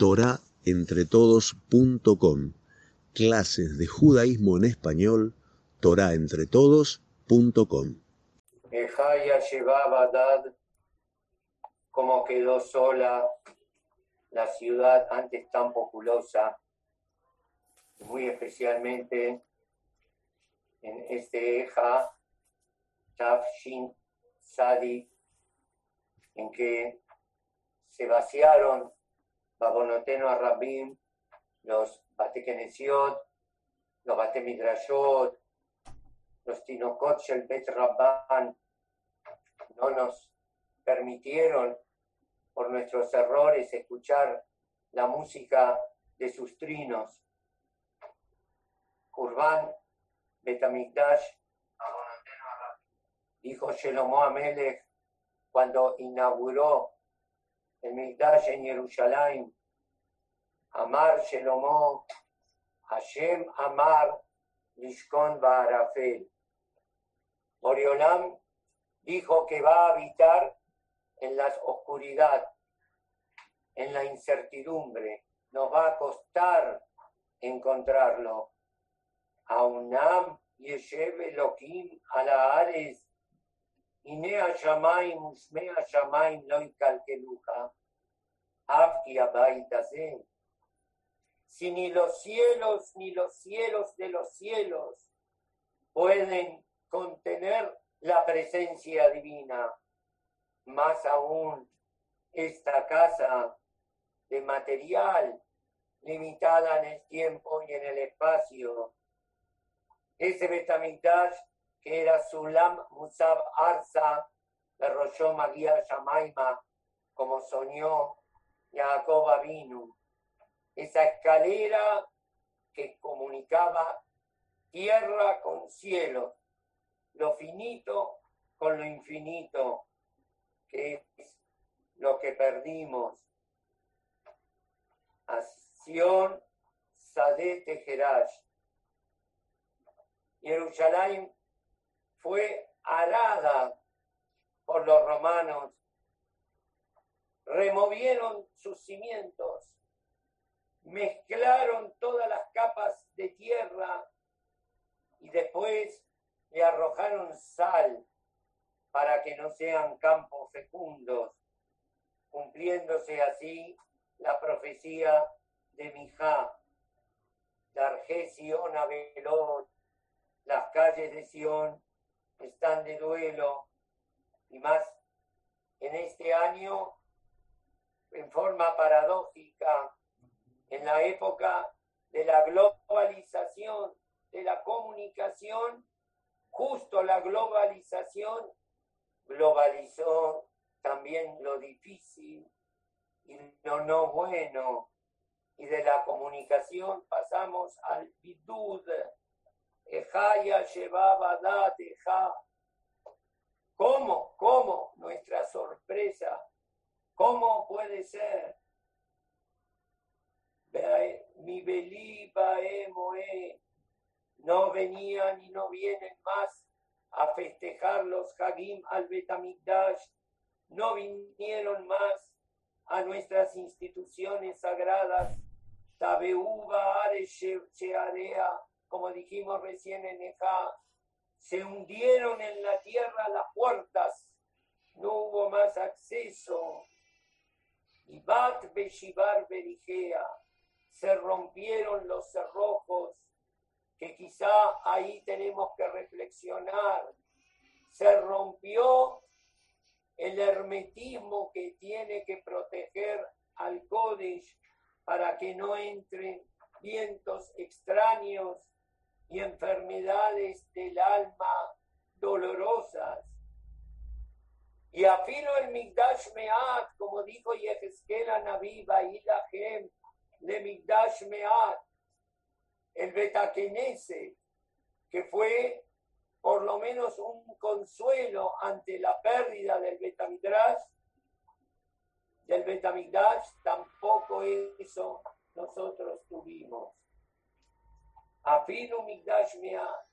torahentretodos.com. Clases de judaísmo en español, torahentretodos.com. Ejaya llevaba Dad, como quedó sola la ciudad antes tan populosa, muy especialmente en este Eja, Tafshin Sadi, en que se vaciaron Babonoteno a Rabim, los Batekenesiot, los Batemidrashot, los Tinokot el Bet Rabban, no nos permitieron por nuestros errores escuchar la música de sus trinos. Kurban Betamikdash, dijo Shelomo Amelech cuando inauguró Mikdash en Jerusalén, Amar Shelomo, Hashem Amar Lishkon Barafel. Oriolam dijo que va a habitar en la oscuridad, en la incertidumbre. Nos va a costar encontrarlo. Aunam Yeshev Elohim ala Ares Inea Shamaim Ushmea Shamaim lo Kalkeluja. Afki Abaitazen. Si ni los cielos ni los cielos de los cielos pueden contener la presencia divina, más aún esta casa de material limitada en el tiempo y en el espacio. Ese Betamigdash que era Sulam Musab Arsa, derrochó Magia Shamaima, como soñó Jacob Avinu. Esa escalera que comunicaba tierra con cielo, lo finito con lo infinito, que es lo que perdimos. Acción Sadete Jerash. Jerusalén fue arada por los romanos, removieron sus cimientos, mezclaron todas las capas de tierra y después le arrojaron sal para que no sean campos fecundos, cumpliéndose así la profecía de Mijá, Darje Sion las calles de Sion están de duelo y más en este año en forma paradójica, en la época de la globalización, de la comunicación, justo la globalización globalizó también lo difícil y lo no bueno. Y de la comunicación pasamos al bidud, Ejaya llevaba Dateja. ¿Cómo? ¿Cómo? Nuestra sorpresa. ¿Cómo puede ser? Mi Beliba Emoe no venían y no vienen más a festejar los Hagim al Betamigdash, no vinieron más a nuestras instituciones sagradas, Tabeuba Are Shearea, como dijimos recién en Ejá, se hundieron en la tierra las puertas, no hubo más acceso. Y Bat Beshibar Berigea, se rompieron los cerrojos, que quizá ahí tenemos que reflexionar. Se rompió el hermetismo que tiene que proteger al Kodesh para que no entren vientos extraños y enfermedades del alma dolorosas. Y afilo el Migdash Meat, como dijo Yehezkel Naviva y Lahem, le Migdash Meat, el Betakenese, que fue por lo menos un consuelo ante la pérdida del Betamidrash, del Betamigdash, tampoco eso nosotros tuvimos. Afinu Migdash Me'at.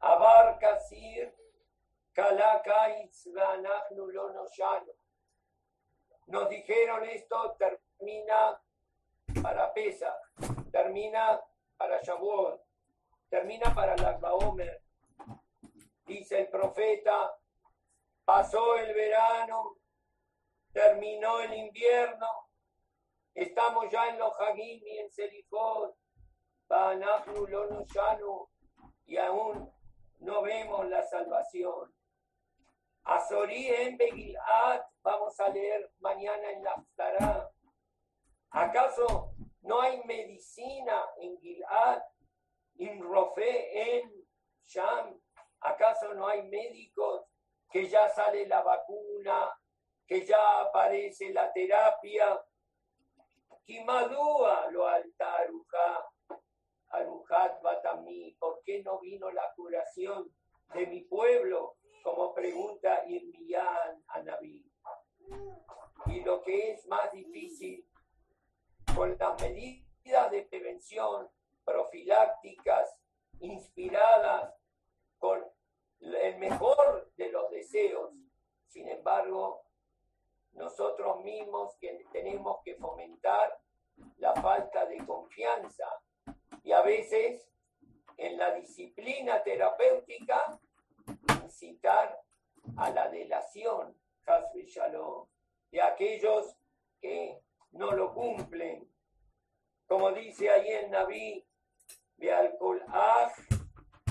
Abar Kasir, Kalakaitz Vanachnu Lonoshano. Nos dijeron esto termina Pesa, termina para Shavuot, termina para la Omer. Dice el profeta, pasó el verano, terminó el invierno, estamos ya en los Hagim y en Serifot, y aún no vemos la salvación. Azorí en Begilat, vamos a leer mañana en la Aftará. ¿Acaso no hay medicina en Gilad, en Rofe, en Sham? ¿Acaso no hay médicos que ya sale la vacuna, que ya aparece la terapia? Kimadúa lo altaruja, Arujat Batami, ¿por qué no vino la curación de mi pueblo? Como pregunta Irmiyan a Naví. Y lo que es más difícil, con las medidas de prevención profilácticas inspiradas con el mejor de los deseos. Sin embargo, nosotros mismos que tenemos que fomentar la falta de confianza y a veces en la disciplina terapéutica incitar a la delación, de aquellos que no lo cumplen. Como dice ahí en Naví, de alcohol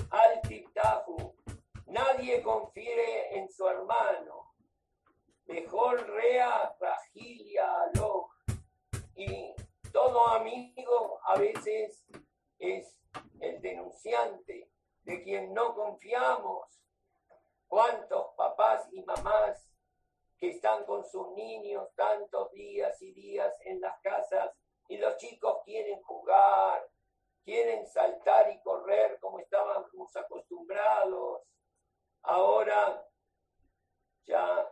al nadie confíe en su hermano. Mejor rea ragilia lo. Y todo amigo a veces es el denunciante de quien no confiamos. ¿Cuántos papás y mamás que están con sus niños tantos días y días en las casas y los chicos quieren jugar, quieren saltar y correr como estábamos acostumbrados. Ahora ya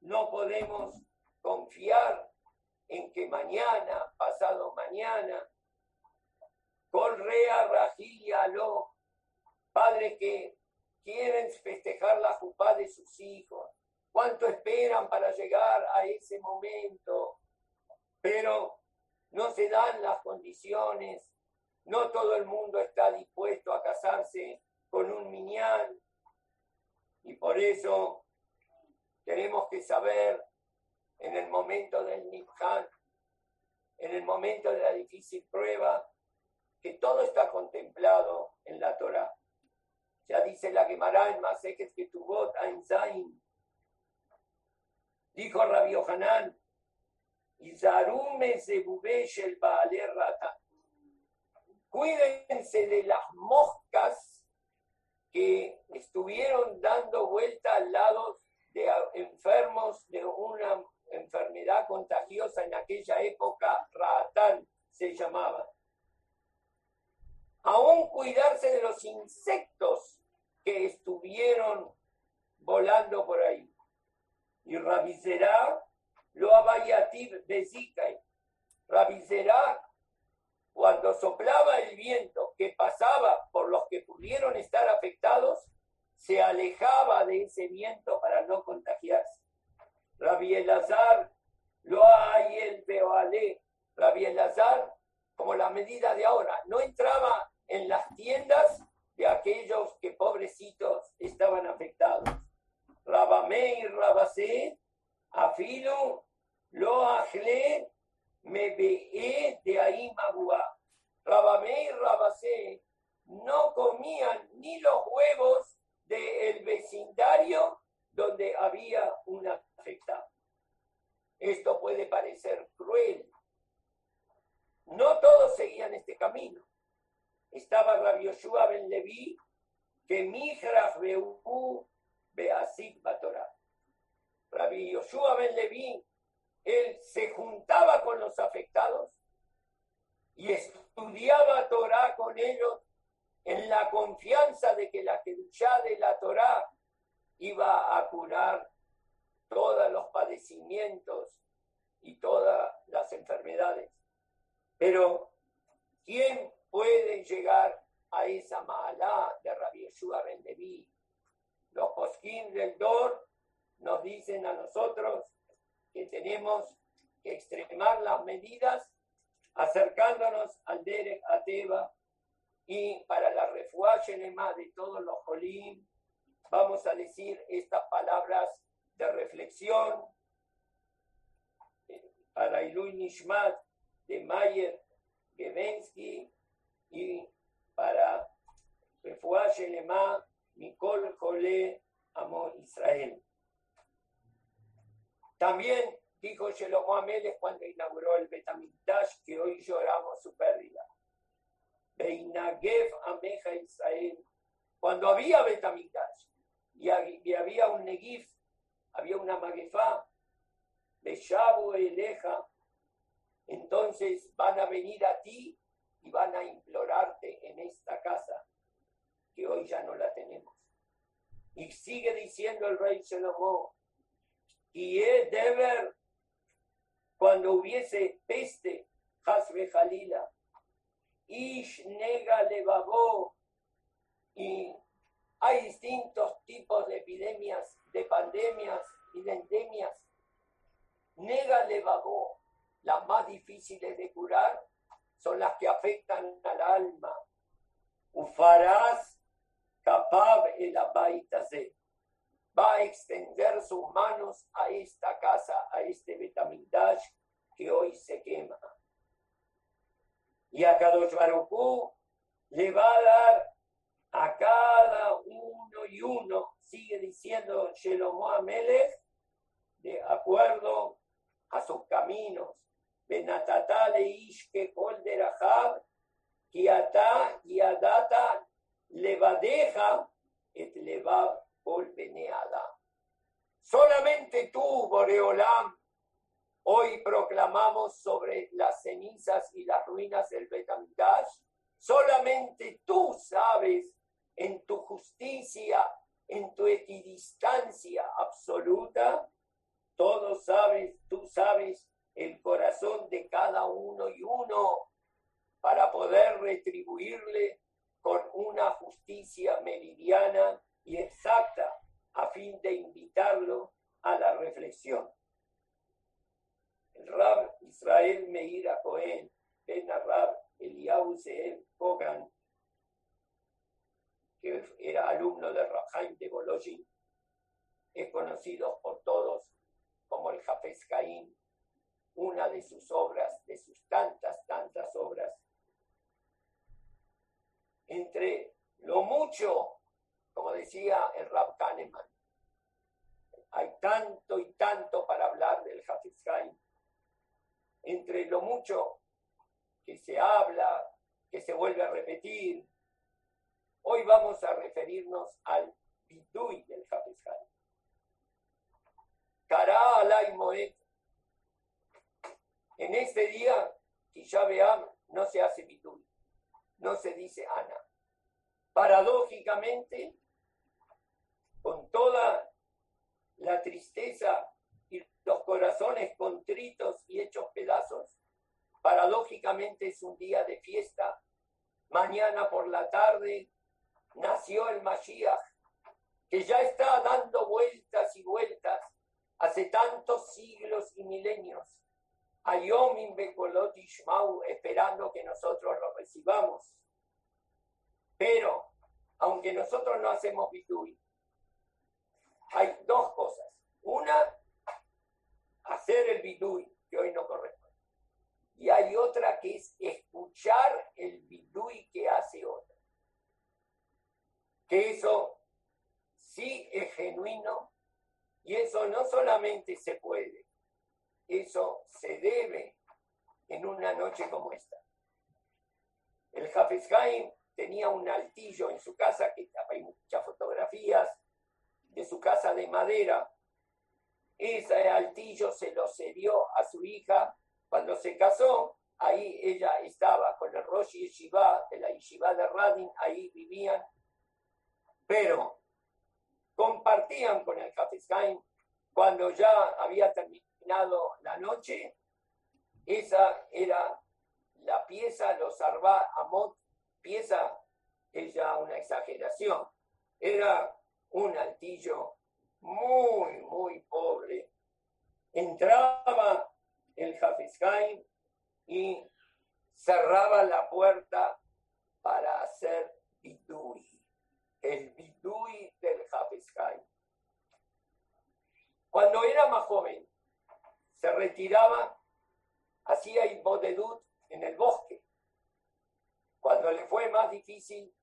no podemos confiar en que mañana, pasado mañana, Correa, Rajilia, Lo, padres que quieren festejar la jupá de sus hijos, cuánto esperan para llegar a ese momento, pero no se dan las condiciones, no todo el mundo está dispuesto a casarse con un miñán, y por eso tenemos que saber en el momento del Nibhan, en el momento de la difícil prueba, que todo está contemplado en la Torah. Ya dice la Gemara en Masejes que tu voz Zain. Dijo Rabbi Yohanan, Izarume el Rata. Cuídense de las moscas que estuvieron dando vuelta al lado de enfermos de una enfermedad contagiosa en aquella época, Ratán se llamaba aún cuidarse de los insectos que estuvieron volando por ahí. Y Rabizerá lo abayativ bezikai. Rabizerá, cuando soplaba el viento que pasaba por los que pudieron estar afectados, se alejaba de ese viento para no contagiarse. Rabbi Elazar, lo hay el Beoale. Rabbi Elazar, como la medida de ahora, no entraba en las tiendas de aquellos que pobrecitos estaban afectados. Rabamé y Rabasé, afilo, lo ajle, me ve de ahí magua. Rabamé y Rabasé no comían ni los huevos del vecindario donde había un afectado. Esto puede parecer cruel. No todos seguían este camino estaba Rabbi Yoshua ben Levi, que Mijrach Beú Beasit Batorah. Rabbi Yoshua ben Levi, él se juntaba con los afectados y estudiaba Torah con ellos en la confianza de que la Kedushá de la Torah iba a curar todos los padecimientos y todas las enfermedades. Pero, ¿quién pueden llegar a esa mala de Rabbi Yeshua Los posquín del Dor nos dicen a nosotros que tenemos que extremar las medidas acercándonos al Derek Ateba y para la refuaje más de todos los Jolim, vamos a decir estas palabras de reflexión para Ilui Nishmat de Mayer Gebensky y para refuaje Lema Mikol Jole Amor Israel. También dijo Shelomo Ameles cuando inauguró el Betamikdash que hoy lloramos su pérdida. Beinagev Ameja Israel. Cuando había Betamikdash y había un Negif, había una Magefá, Beshabu Eleja, entonces van a venir a ti y van a implorarte en esta casa que hoy ya no la tenemos. Y sigue diciendo el rey Shelomo, y es deber cuando hubiese peste, Hasbe Jalila, Ish Nega Levavó, y hay distintos tipos de epidemias, de pandemias y de endemias. Nega Levavó, las más difíciles de curar, son las que afectan al alma. Ufarás capab el abaitase. Va a extender sus manos a esta casa, a este Betamigdash que hoy se quema. Y a Kadosh le va a dar a cada uno y uno, sigue diciendo Shelomo Amelech, de acuerdo a sus caminos. Benatata le ishke kol derahab, kiata yadata levadeja et levav kol beneada. Solamente tú, Boreolam, hoy proclamamos sobre las cenizas y las ruinas del Betamigdash. Solamente tú sabes en tu justicia, en tu equidistancia absoluta, todo sabes, tú sabes el corazón de cada uno y uno para poder retribuirle con una justicia meridiana y exacta a fin de invitarlo a la reflexión. El Rab Israel Meir Cohen, Ben Rab Eliyahu Kogan, que era alumno de Rahaim de Bolojin, es conocido por todos como el Jafes Caín, una de sus obras, de sus tantas, tantas obras. Entre lo mucho, como decía el Rab Kahneman, hay tanto y tanto para hablar del Caín. Entre lo mucho que se habla, que se vuelve a repetir, Hoy vamos a referirnos al Bidui del Hafez Kara alay. En este día, veamos, no se hace Bidui, no se dice Ana. Paradójicamente, con toda la tristeza y los corazones contritos y hechos pedazos, paradójicamente es un día de fiesta. Mañana por la tarde nació el Mashiach, que ya está dando vueltas y vueltas hace tantos siglos y milenios. Ayomim Bekolot Ishmau, esperando que nosotros lo recibamos. Pero, aunque nosotros no hacemos bitui, hay dos cosas. Una, hacer el bidui, que hoy no corresponde. Y hay otra que es escuchar el bidui que hace otro que eso sí es genuino y eso no solamente se puede, eso se debe en una noche como esta. El Hafez tenía un altillo en su casa, que hay muchas fotografías de su casa de madera. Ese altillo se lo cedió a su hija cuando se casó. Ahí ella estaba con el Rosh Yeshiva, de la Yeshiva de Radin, ahí vivían pero compartían con el Hafiz cuando ya había terminado la noche. Esa era la pieza, los Arba Amot, pieza es ya una exageración. Era un altillo muy, muy pobre. Entraba el Hafiz y cerraba la puerta para hacer bidui, el bidui del Hafez Cuando era más joven, se retiraba, hacía ibodedut en el bosque. Cuando le fue más difícil,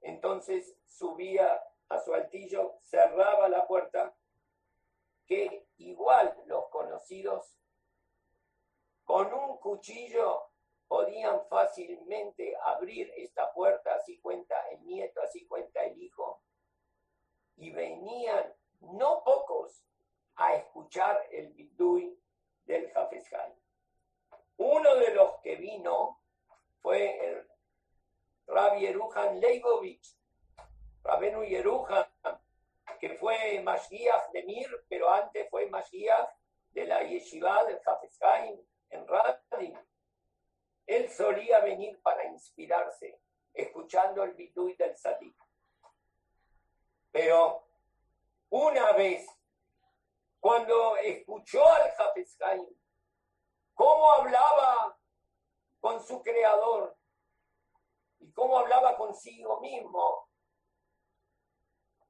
entonces subía a su altillo, cerraba la puerta, que igual los conocidos con un cuchillo podían fácilmente abrir esta puerta, así cuenta el nieto, así cuenta el hijo, y venían no pocos a escuchar el bidui del Jafesjai. Uno de los que vino fue el Rabbi Yerujan Leibovich, Rabenu Yerujan, que fue Mashiach de Mir, pero antes fue Mashiach de la Yeshiva del Jafeshaim en Radim. Él solía venir para inspirarse, escuchando el bidui del Sadik. Pero una vez, cuando escuchó al Jafeshaim, cómo hablaba con su creador y cómo hablaba consigo mismo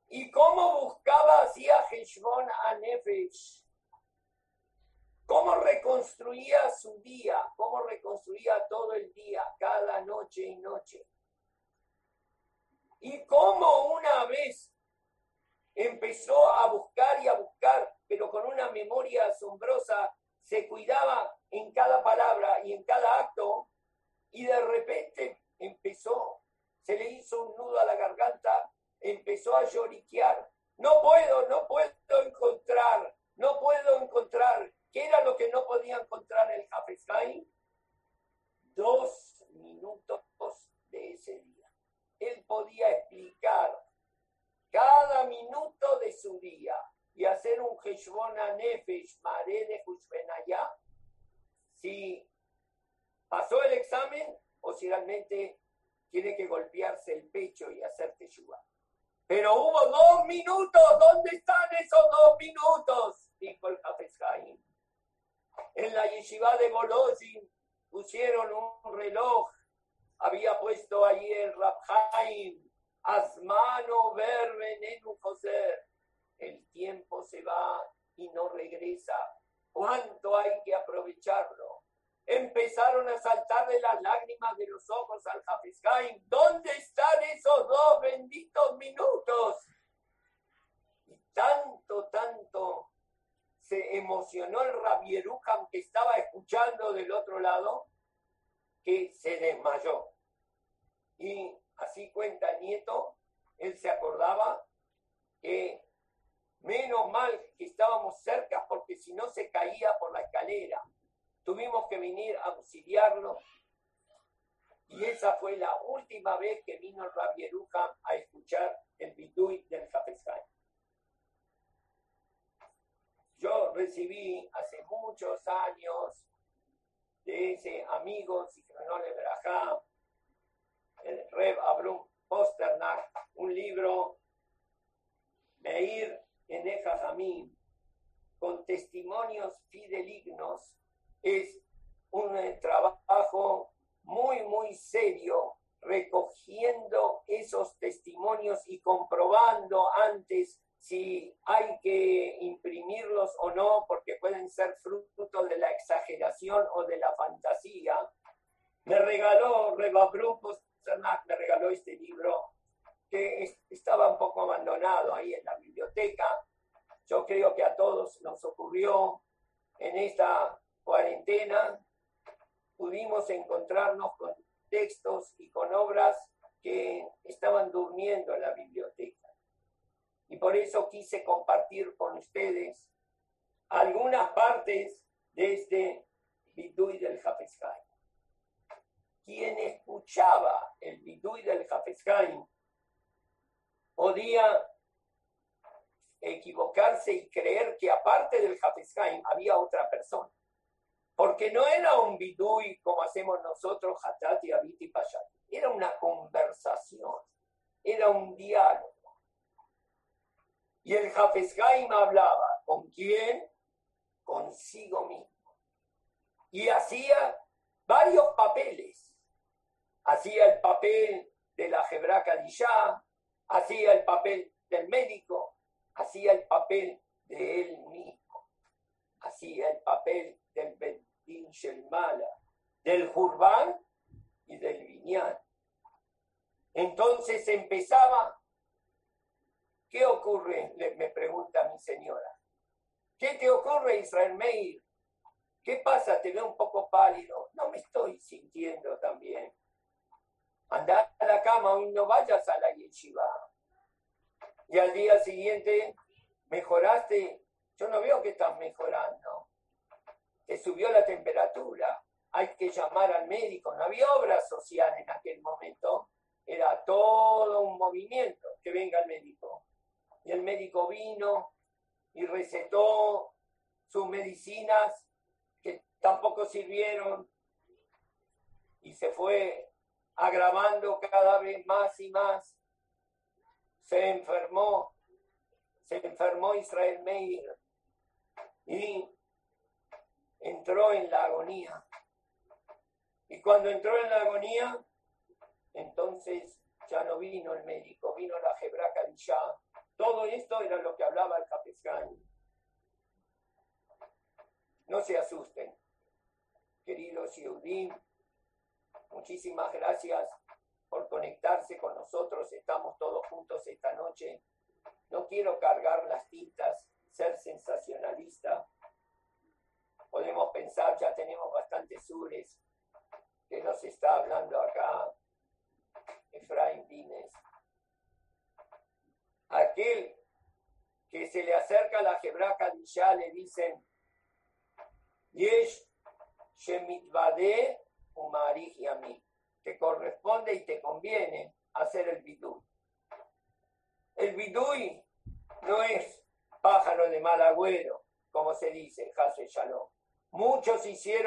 y cómo buscaba hacia Heshbon a Nefesh, cómo reconstruía su día, cómo reconstruía todo el día, cada noche y noche. Y cómo una vez empezó a buscar y a buscar, pero con una memoria asombrosa, se cuidaba en cada palabra y en cada acto, y de repente empezó, se le hizo un nudo a la garganta, empezó a lloriquear. No puedo, no puedo encontrar, no puedo encontrar. ¿Qué era lo que no podía encontrar el Jafeshaim? Dos minutos de ese día. Él podía explicar cada minuto de su día y hacer un Heshbon Nefesh Mare de Hushbenayá, si pasó el examen o si realmente tiene que golpearse el pecho y hacer teshuva. Pero hubo dos minutos, ¿dónde están esos dos minutos? Dijo el Hafezhaim. En la yeshiva de Bolozin pusieron un reloj, había puesto allí el Rabhaim, Asmano ver venenu José el tiempo se va y no regresa. ¿Cuánto hay que aprovecharlo? Empezaron a saltarle las lágrimas de los ojos al Hafizhaim. ¿Dónde están esos dos benditos minutos? Y tanto, tanto se emocionó el Rabierujan que estaba escuchando del otro lado que se desmayó. Y así cuenta el nieto, él se acordaba que Menos mal que estábamos cerca porque si no se caía por la escalera. Tuvimos que venir a auxiliarlo. Y esa fue la última vez que vino el Rabieruja a escuchar el bidui del Hafezhaim. Yo recibí hace muchos años de ese amigo Zichronole Berajá, el Reb Abrum Posternak, un libro, Meir en Ejajamín con testimonios fidelignos es un eh, trabajo muy, muy serio, recogiendo esos testimonios y comprobando antes si hay que imprimirlos o no, porque pueden ser fruto de la exageración o de la fantasía. Me regaló Reba me regaló este libro que estaba un poco abandonado ahí en la biblioteca. Yo creo que a todos nos en esta cuarentena, pudimos encontrarnos con textos y con obras que estaban durmiendo en la biblioteca. Y por eso quise compartir con ustedes algunas partes de este Bidui del Hafezhaim. Quien escuchaba el Bidui del Hafezhaim podía equivocarse y creer que aparte del Hafezhaim había otra persona. Porque no era un bidui como hacemos nosotros,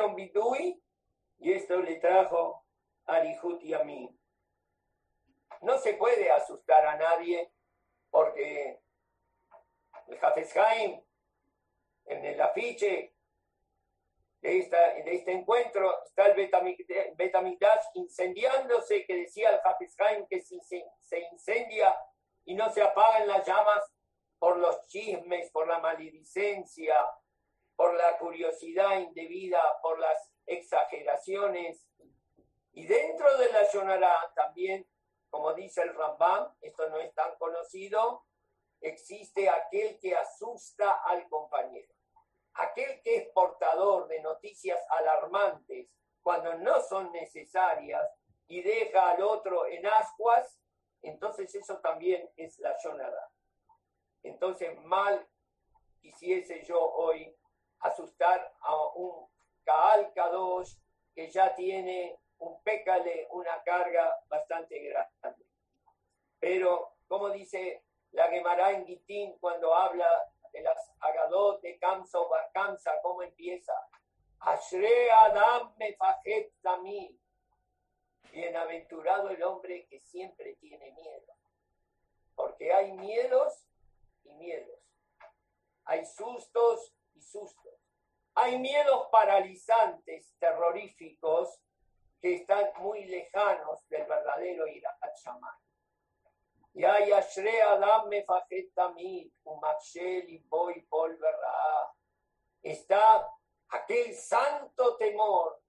Hicieron bidui y esto le trajo Arihut y a mí. No se puede asustar a nadie porque el Hafezheim, en el afiche de, de este encuentro, está el Betamigdash incendiándose, que decía el Hafezheim que si se, se incendia y no se apagan las llamas por los chismes, por la maledicencia, por la curiosidad indebida, por las exageraciones. Y dentro de la Yonara también como dice el Rambam, esto no es tan conocido, existe aquel que asusta al compañero. Aquel que es portador de noticias alarmantes cuando no son necesarias y deja al otro en ascuas, entonces eso también es la yonada. Entonces mal quisiese yo hoy asustar a un Kaal Kadosh que ya tiene un pécale, una carga bastante grande. Pero, como dice la Gemara en cuando habla de las Agadot de Kamsa o Barkamsa, ¿cómo empieza? Ashre Adam mefajet tamí. Bienaventurado el hombre que siempre tiene miedo. Porque hay miedos y miedos. Hay sustos Hay miedos paralizantes, terroríficos, que están muy lejanos del verdadero Irat Shaman. Ya Yashre Adam Mefafet Tamid, y Boy. Está aquel santo temor,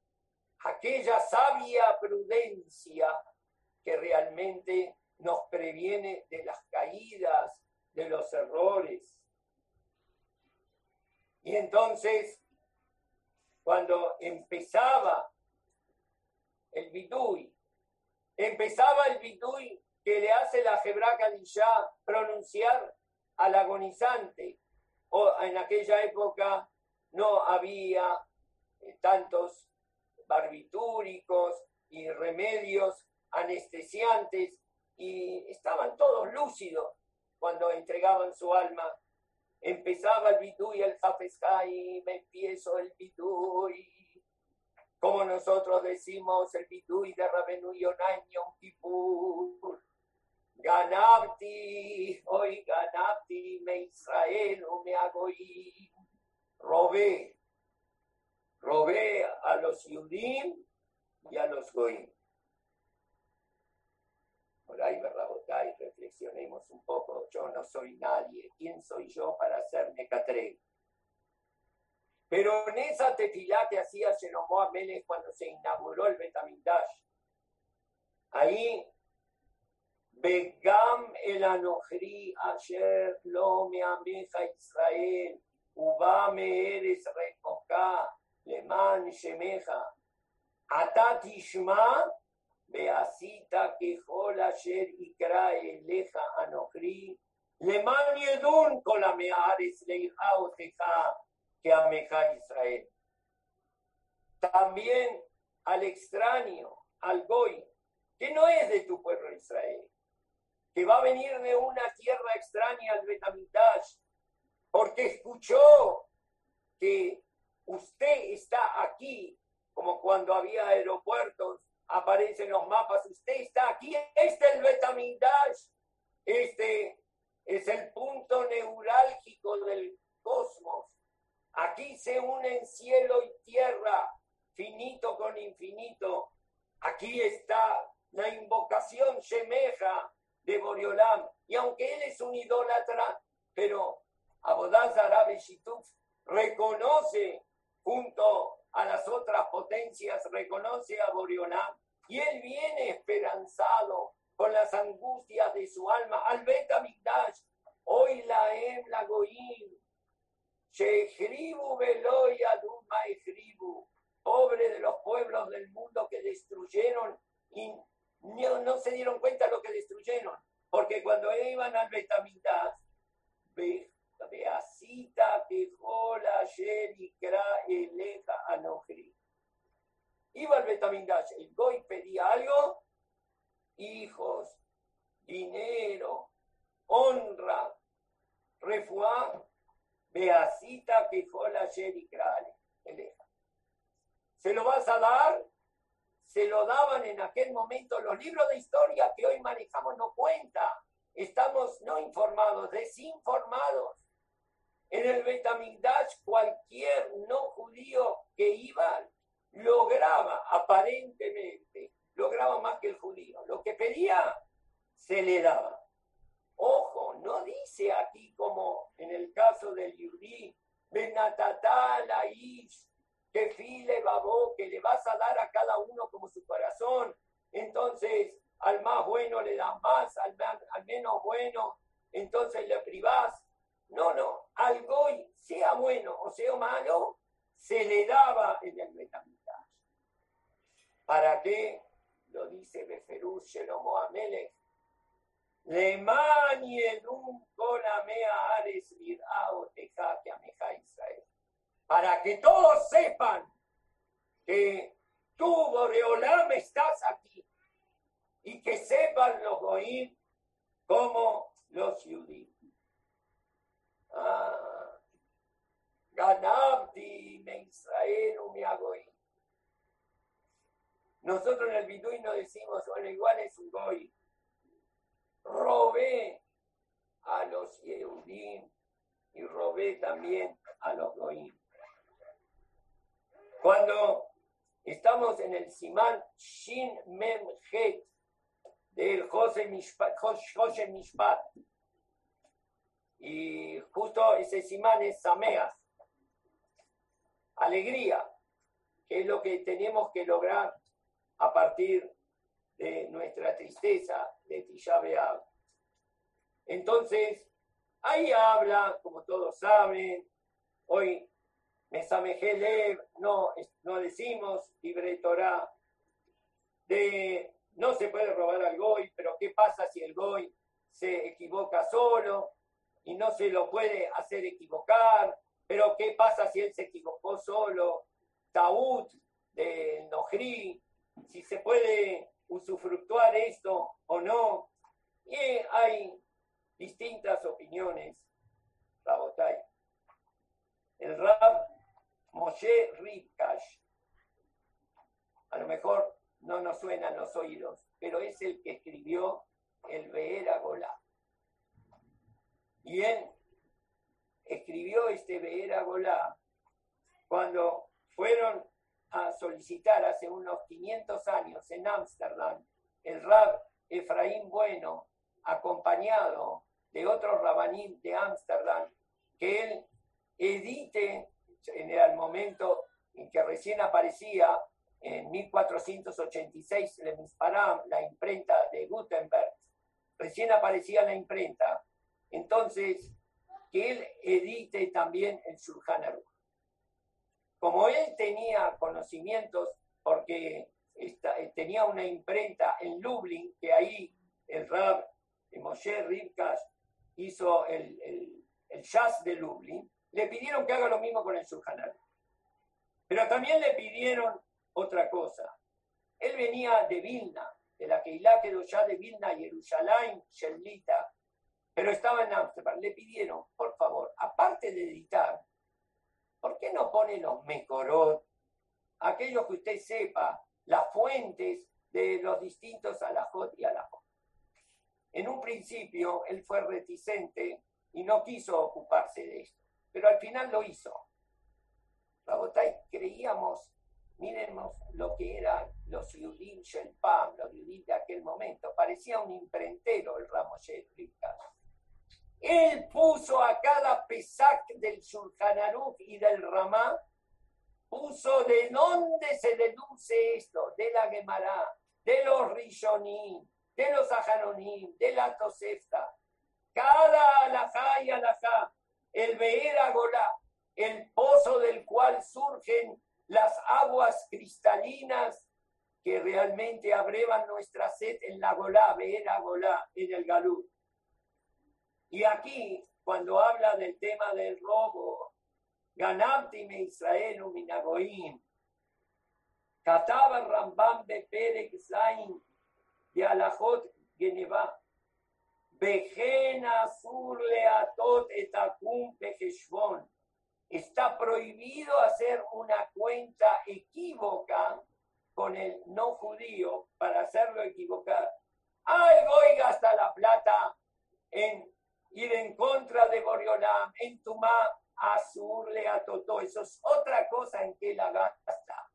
aquella sabia prudencia que realmente nos previene de las caídas, de los errores. Y entonces, cuando empezaba el bidui. Empezaba el bidui que le hace la Jebraca ya pronunciar al agonizante. O en aquella época no había eh, tantos barbitúricos y remedios anestesiantes y estaban todos lúcidos cuando entregaban su alma. Empezaba el bidui, el y me empiezo el bidui como nosotros decimos el Bidui de Rabenu Yonai Yom. Ganabti, hoy ganabti, me Israel o me Agoim. Robé, robé a los Yudim y a los goyim. Por ahí, y reflexionemos un poco. Yo no soy nadie. ¿Quién soy yo para hacerme catre? Pero en esa tefilá que hacía Shelomo Amelech cuando se inauguró el Betamindash, ahí Begam el Anojri Asher Lo Meameja Israel, Uba Meeres Rekoka, Leman Shemeja, Atat Ishma, Beasita Kehol Ikra Eleja Anojri, Leman Yedun Kolameares Leija Oteja, que ameja Israel. También al extraño, al Goy, que no es de tu pueblo Israel, que va a venir de una tierra extraña al Betamitash, porque escuchó que usted está aquí, como cuando había aeropuertos, aparecen los mapas, usted está aquí, este es el Betamitash, este es el punto neurálgico del cosmos, Aquí se unen cielo y tierra, finito con infinito. Aquí está la invocación semeja de Boriolam. Y aunque él es un idólatra, pero Abodaz Arabe Shituf reconoce junto a las otras potencias, reconoce a Boriolam. Y él viene esperanzado con las angustias de su alma. Al Betamigdash, hoy la Em, la Goim, pobre de los pueblos del mundo que destruyeron y no, se dieron cuenta lo que destruyeron, porque cuando iban al Betamindad, Beasita, Kejola, Yerikra, Eleja. Iba al Betamidash, el Goy pedía algo, hijos, dinero, honra, refuá, Beasita que ayer y ¿Se lo vas a dar? Se lo daban en aquel momento. Los libros de historia que hoy manejamos no cuenta. Estamos no informados, desinformados. En el Betamigdash cualquier no judío que iba lograba aparentemente, lograba más que el judío. Lo que pedía se le daba. Ojo, no dice aquí como en el caso del Yudí, Benatatala Ish, que file babó, que le vas a dar a cada uno como su corazón. Entonces, al más bueno le das más, al, menos bueno, entonces le privás. No, no, al goy, sea bueno o sea malo, se le daba en el metamitas. ¿Para qué? Lo dice Beferú Shelomo Amelech para que todos sepan que tú, Boreolam, estás aquí. Y que sepan los goín como los judíos. Ah, ganabdi me Israel mi agoí. Nosotros en el Biduí no decimos, bueno, igual es un goy robé a los Yehudim y robé también a los Goim. Cuando estamos en el Simán Shin Mem Het del José Mishpat, Mishpat, y justo ese Simán es Sameas, alegría, que es lo que tenemos que lograr a partir de nuestra tristeza de Tisha Entonces, ahí habla, como todos saben, hoy Mesamejelev, no, no decimos libre Torah, de no se puede robar al Goy, pero ¿qué pasa si el Goy se equivoca solo y no se lo puede hacer equivocar? Pero ¿qué pasa si él se equivocó solo? Taúd de Nojri, si se puede usufructuar esto o no. Y hay distintas opiniones, Rabotay. El Rab Moshe Rikash, a lo mejor no nos suenan los oídos, pero es el que escribió el Be'er Golá. Y él escribió este Be'er Golá cuando fueron a solicitar hace unos 500 años en Ámsterdam, el rab Efraín Bueno, acompañado de otro rabanín de Ámsterdam, que él edite en el momento en que recién aparecía en 1486 la imprenta de Gutenberg, recién aparecía la imprenta, entonces que él edite también el Shulchan Como él tenía conocimientos, porque tenía una imprenta en Lublin, que ahí el Rab Moshe Rivkas hizo el, el, jazz de Lublin, le pidieron que haga lo mismo con el Shulchan Pero también le pidieron otra cosa. Él venía de Vilna, de la Keilah ya de Vilna, Jerusalén, Shelita, pero estaba en Amsterdam. Le pidieron, por favor, aparte de editar, ¿por qué no pone los Mekorot, aquellos que usted sepa, las fuentes de los distintos alajot y alajot? En un principio él fue reticente y no quiso ocuparse de esto, pero al final lo hizo. Rabotay, creíamos Miremos lo que eran los Yudim Shelpam, los Yudim de aquel momento. Parecía un imprentero el Ramoshet Él puso a cada pesac del Shulchan y del Ramá, puso de dónde se deduce esto, de la Gemara, de los Rishonim, de los Ajaronim, de la Tosefta. Cada alajá y alajá, el Beer Agolá, el pozo del cual surgen las aguas cristalinas que realmente abrevan nuestra sed en la Golá, la Golá, en el Galú. Y aquí, cuando habla del tema del robo, Ganabti me Israel minagoim, Kataba Rambam Beperek Zain, de Alajot Geneva, Bejena Azur Leatot Etakum Bejeshvon, está prohibido hacer una cuenta equívoca con el no judío para hacerlo equivocar. Ay, voy gasta la plata en ir en contra de Boriolam, en Tumá, Azurle, a Totó. Eso es otra cosa en que la gasta.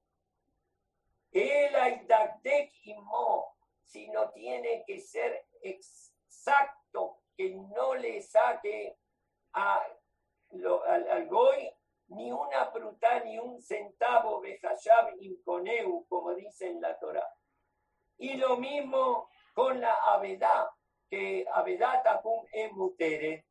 El Aidaktek y Mo, si no tiene que ser exacto, que no le saque a al, goy ni una pruta ni un centavo de Hashab inconeu, como dice en la Torah. Y lo mismo con la Avedá, que Avedá tapum emutere.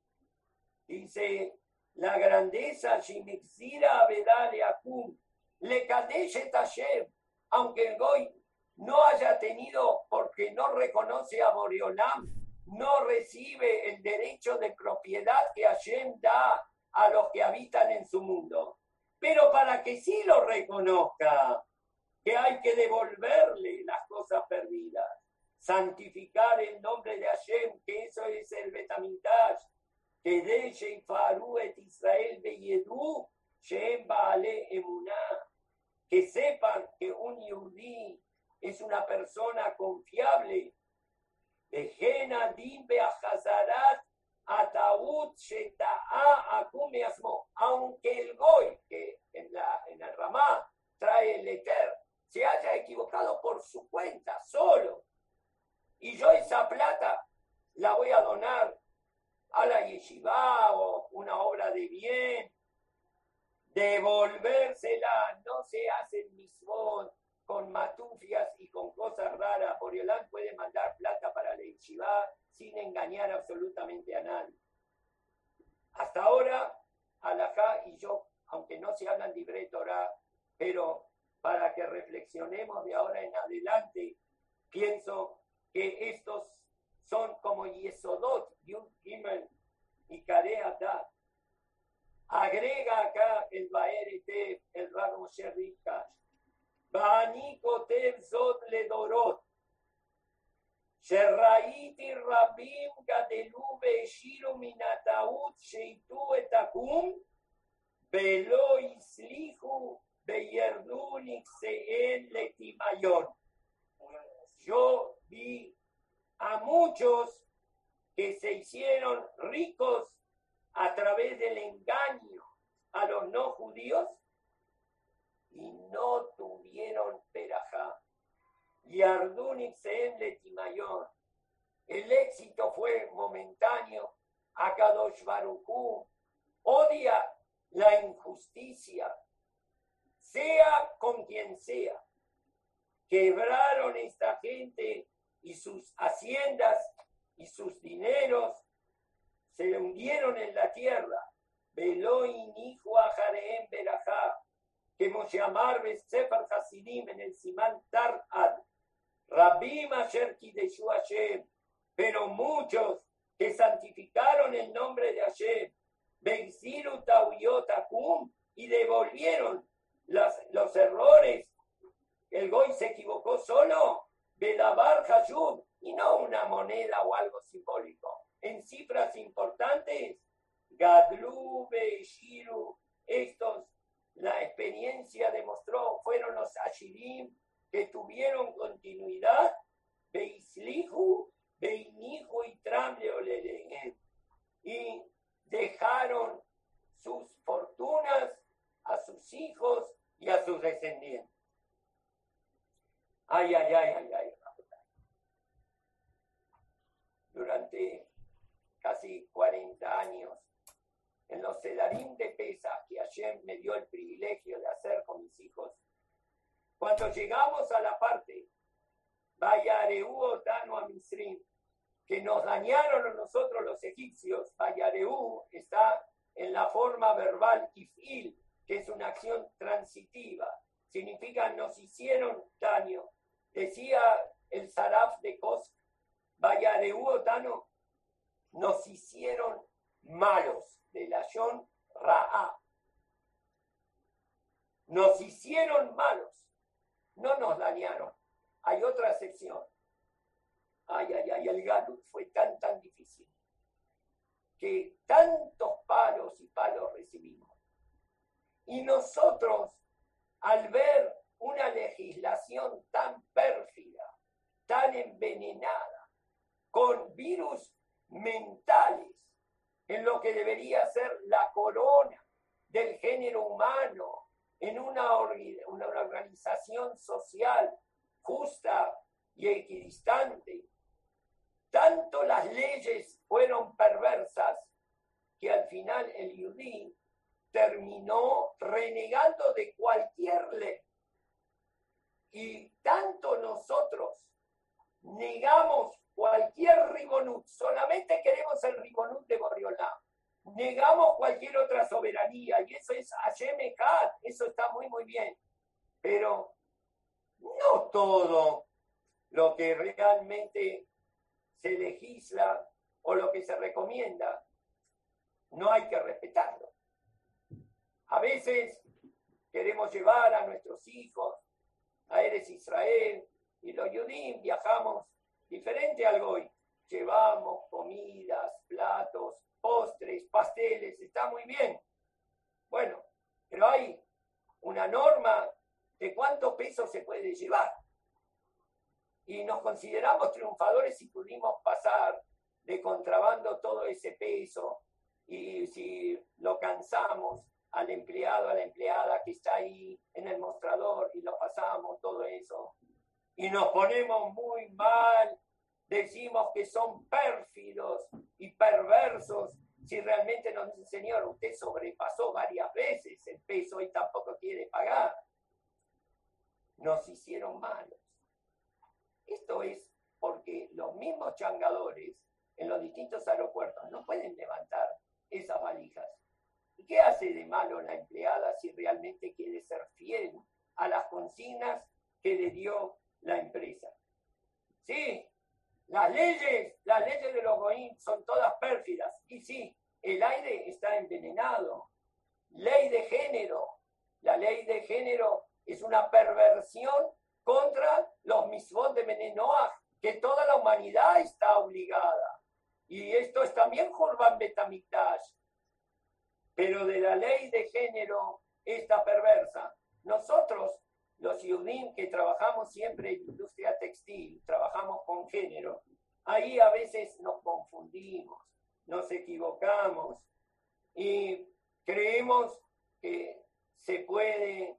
Dice, la grandeza, Shimixira Avedá le akum, le kadeshe tashem, aunque el goy no haya tenido, porque no reconoce a Boriolam, no recibe el derecho de propiedad que Hashem da a los que habitan en su mundo. Pero para que sí lo reconozca, que hay que devolverle las cosas perdidas, santificar el nombre de Hashem, que eso es el Betamitash, que de Faru et Israel Beyedu, Shem Baale Emuná, que sepan que un yudí es una persona confiable, aunque el Goy, que en, la, en el Ramá trae el Eter, se haya equivocado por su cuenta, solo. Y yo esa plata la voy a donar a la yeshiva o una obra de bien, devolvérsela, no se hace mismos con matufias y con cosas raras. Boriolán puede mandar plata para la yeshiva sin engañar absolutamente a nadie. Hasta ahora, Alajá y yo, aunque no se hablan de Torah, pero para que reflexionemos de ahora en adelante, pienso que estos son como Yesodot, Yud Gimel y Kareatat. Agrega acá el Baerete, el Rago Sherrikash. Bani Kotev Zot Ledorot. שראיתי רבים גדלו והשאירו מן הטעות שהטו את הקום ולא הצליחו וירדו נכסיהן לטמיון. Yo vi a muchos que se hicieron ricos a través del engaño a los no judíos y no tuvieron Timayon. El éxito fue momentáneo. Akadosh Baruchu odia la injusticia, sea con quien sea. Quebraron esta gente y sus haciendas y sus dineros se hundieron en la tierra. Veloin hijo a Jareem Berajá, que Moshe Amar Sefer Hasidim en el Simán Tar'ad. Rabbi Asher Kideshu Hashem, pero muchos que santificaron el nombre de Hashem, Benziru Tauyotakum, y devolvieron las, los errores. El Goy se equivocó solo, Hashub, y no una moneda o algo simbólico. En cifras importantes, Gadlu, Beishiru, estos, la experiencia demostró, fueron los Ashirim que tuvieron continuidad, Beislihu, Beinihu y Tramle y dejaron sus fortunas a sus hijos y a sus descendientes. Ay, ay, ay, ay, ay. Durante casi 40 años, en los sedarín de Pesas que ayer me dio el privilegio de hacer con mis hijos, cuando llegamos a la parte, Bayareu Tano a que nos dañaron a nosotros los egipcios, Bayareu está en la forma verbal ifil, que es una acción transitiva, significa nos hicieron daño. Decía el Saraf de Kosk, Bayareu Tano, nos hicieron malos, de la Shon Ra'a. Nos hicieron malos, no nos dañaron. Hay otra sección. Ay, ay, ay, el Galut fue tan, tan difícil que tantos palos y palos recibimos. Y nosotros, al ver una legislación tan pérfida, tan envenenada, con virus mentales, en lo que debería ser la corona del género humano, en una, organización social justa y equidistante, tanto las leyes fueron perversas que al final el Yudí terminó renegando de cualquier ley. Y tanto nosotros negamos cualquier ribonut, solamente queremos el ribonut de Boriolá. Negamos cualquier otra soberanía y eso es Hashem eso está muy, muy bien. Pero no todo lo que realmente se legisla o lo que se recomienda, no hay que respetarlo. A veces queremos llevar a nuestros hijos a Eres Israel y los Yudim viajamos diferente al Goy. Llevamos comidas, platos, postres, pasteles, está muy bien. Bueno, pero hay una norma de cuánto peso se puede llevar y nos consideramos triunfadores si pudimos pasar de contrabando todo ese peso y si lo cansamos al empleado, a la empleada que está ahí en el mostrador y lo pasamos, todo eso. Y nos ponemos muy mal, decimos que son pérfidos y perversos. Si realmente nos dice, Señor, usted sobrepasó varias veces el peso y tampoco quiere pagar. Nos hicieron malos. Esto es porque los mismos changadores en los distintos aeropuertos no pueden levantar esas valijas. ¿Y qué hace de malo la empleada si realmente quiere ser fiel a las consignas que le dio la empresa? Sí, las leyes, las leyes de los Goín son todas pérfidas. Y sí, el aire está envenenado. Ley de género. La ley de género es una perversión contra los mismos de Menenoach, que toda la humanidad está obligada. Y esto es también Jorban Betamikdash. Pero de la ley de género, esta perversa. Nosotros, los Yudim, que trabajamos siempre en industria textil, trabajamos con género, ahí a veces nos confundimos, nos equivocamos y creemos que se puede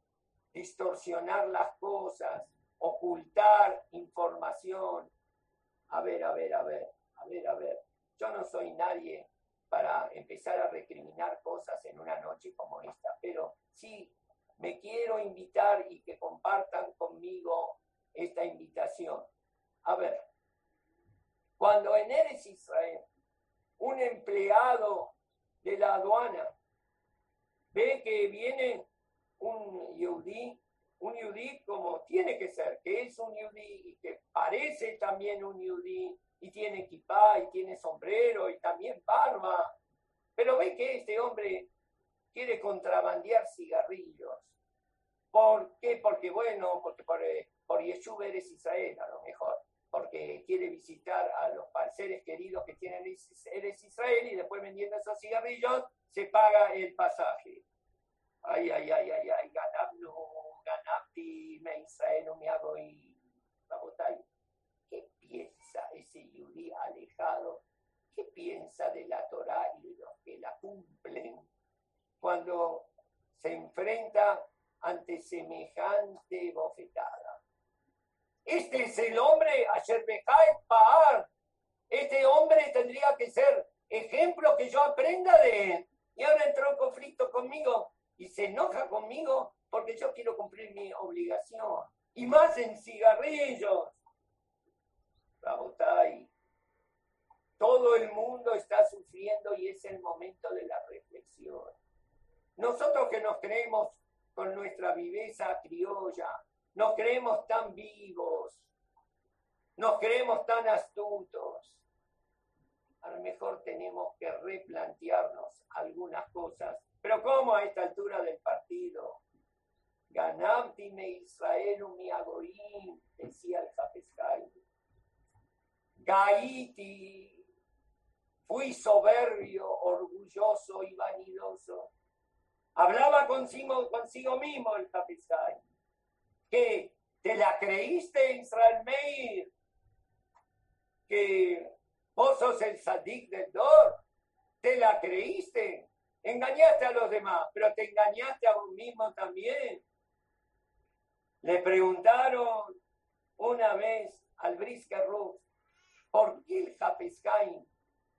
distorsionar las cosas, ocultar información a ver, a ver, a ver, a ver, a ver. Yo no soy nadie para empezar a recriminar cosas en una noche como esta, pero sí me quiero invitar y que compartan conmigo esta invitación. A ver, cuando en Eres Israel un empleado de la aduana ve que viene un yudí, un yudí como tiene que ser, que es un yudí y que parece también un yudí y tiene equipa y tiene sombrero y también barba, pero ve que este hombre quiere contrabandear cigarrillos. ¿Por qué? Porque bueno, porque por, eh, por Yeshua eres Israel a lo mejor, porque quiere visitar a los seres queridos que tienen eres Israel y después vendiendo esos cigarrillos se paga el pasaje. Ay, ay, ay, ay, ay, ganabno, ganabti, me Israel, no me hago y ¿Qué piensa ese yudí alejado? ¿Qué piensa de la Torah y de los que la cumplen cuando se enfrenta ante semejante bofetada? Este es el hombre, ayer Paar. Este hombre tendría que ser ejemplo que yo aprenda de él. Y ahora entró en conflicto conmigo y se enoja conmigo porque yo quiero cumplir mi obligación. Y más en cigarrillos. Rabotay. Todo el mundo está sufriendo y es el momento de la reflexión. Nosotros que nos creemos con nuestra viveza criolla, nos creemos tan vivos, nos creemos tan astutos. A lo mejor tenemos que replantearnos algunas cosas. Pero ¿cómo a esta altura del partido? Ganamti me Israel mi agorín, decía el Jafescay. Gaiti, fui soberbio, orgulloso y vanidoso. Hablaba consigo, consigo mismo el Jafescay que te la creíste, Israel Meir, que vos sos el sadik del Dor, te la creíste, engañaste a los demás, pero te engañaste a vos mismo también. Le preguntaron una vez al Brisker por qué el Japescain,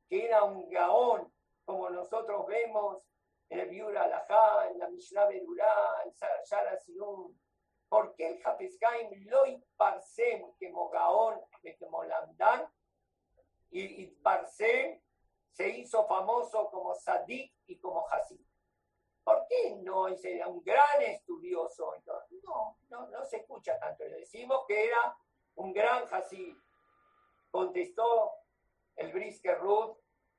que era un gaón, como nosotros vemos en el Biura Alajá, en la Mishnah Berurá, en Shara Sinun, ¿Por el Hafezkaim lo parsem que Mogaón, que Molandán, y, y Parsem se hizo famoso como Sadik y como Hasid? ¿Por qué no era un gran estudioso? No, no, no se escucha tanto. Le decimos que era un gran Hasid. Contestó el Brisker Ruth,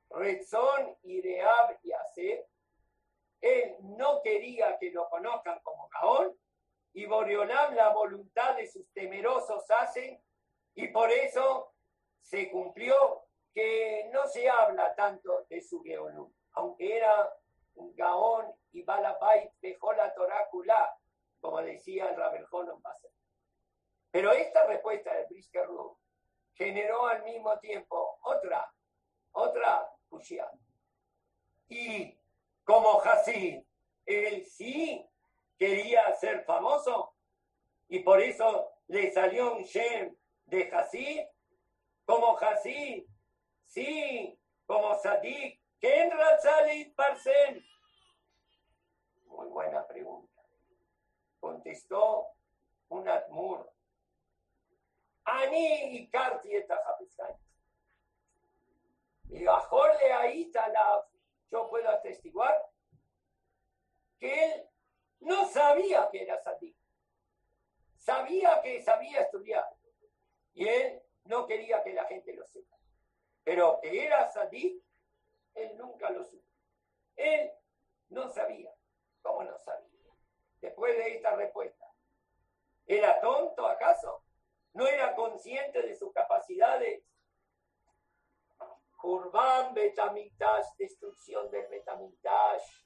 Redzón, Ideab y Aser. Él no quería que lo conozcan como Gaón, y Boreolam la voluntad de sus temerosos hacen y por eso se cumplió que no se habla tanto de su Geonú, aunque era un Gaón y Balabait dejó la Torácula, como decía el Basel. Pero esta respuesta de Brisker generó al mismo tiempo otra, otra Kushia. Y como Hasid, él sí quería ser famoso y por eso le salió un Shem de Hasid, como Hasid, sí, como Sadik, ¿quién Ratzalit Parsen? Muy buena pregunta. Contestó un Atmur. Ani y Karti eta Y bajóle ahí la, yo puedo atestiguar que él no sabía que era Sadik. Sabía que sabía estudiar. Y él no quería que la gente lo sepa. Pero que era Sadik, él nunca lo supo. Él no sabía. ¿Cómo no sabía? Después de esta respuesta. ¿Era tonto acaso? ¿No era consciente de sus capacidades? Kurban Betamitash, destrucción del Betamitash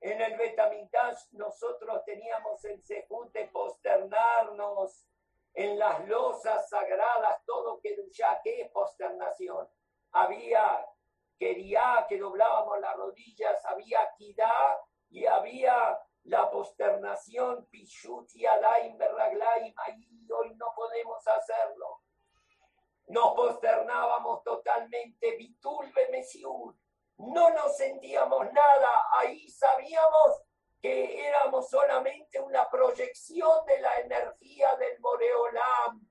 en el Betamitash nosotros teníamos el sejud de posternarnos en las losas sagradas, todo que ya ¿qué es posternación? Había quería que doblábamos las rodillas, había kidá y había la posternación Pishuti Alaim Berraglaim, ahí hoy no podemos hacerlo. Nos posternábamos totalmente, Vitulbe Mesiur. No nos sentíamos nada, ahí sabíamos que éramos solamente una proyección de la energía del Moreolam,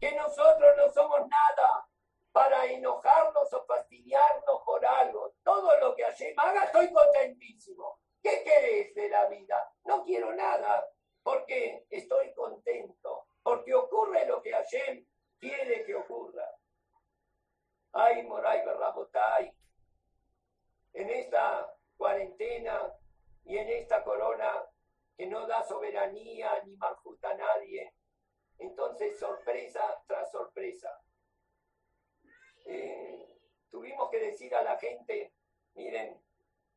que nosotros no somos nada para enojarnos o fastidiarnos por algo. Todo lo que me haga, estoy contentísimo. ¿Qué querés de la vida? No quiero nada, porque estoy contento, porque ocurre lo que Hashem quiere que ocurra. Ay, Moray Berrabotay, en esta cuarentena y en esta corona que no da soberanía ni marjuta a nadie, entonces sorpresa tras sorpresa. Eh, tuvimos que decir a la gente, miren,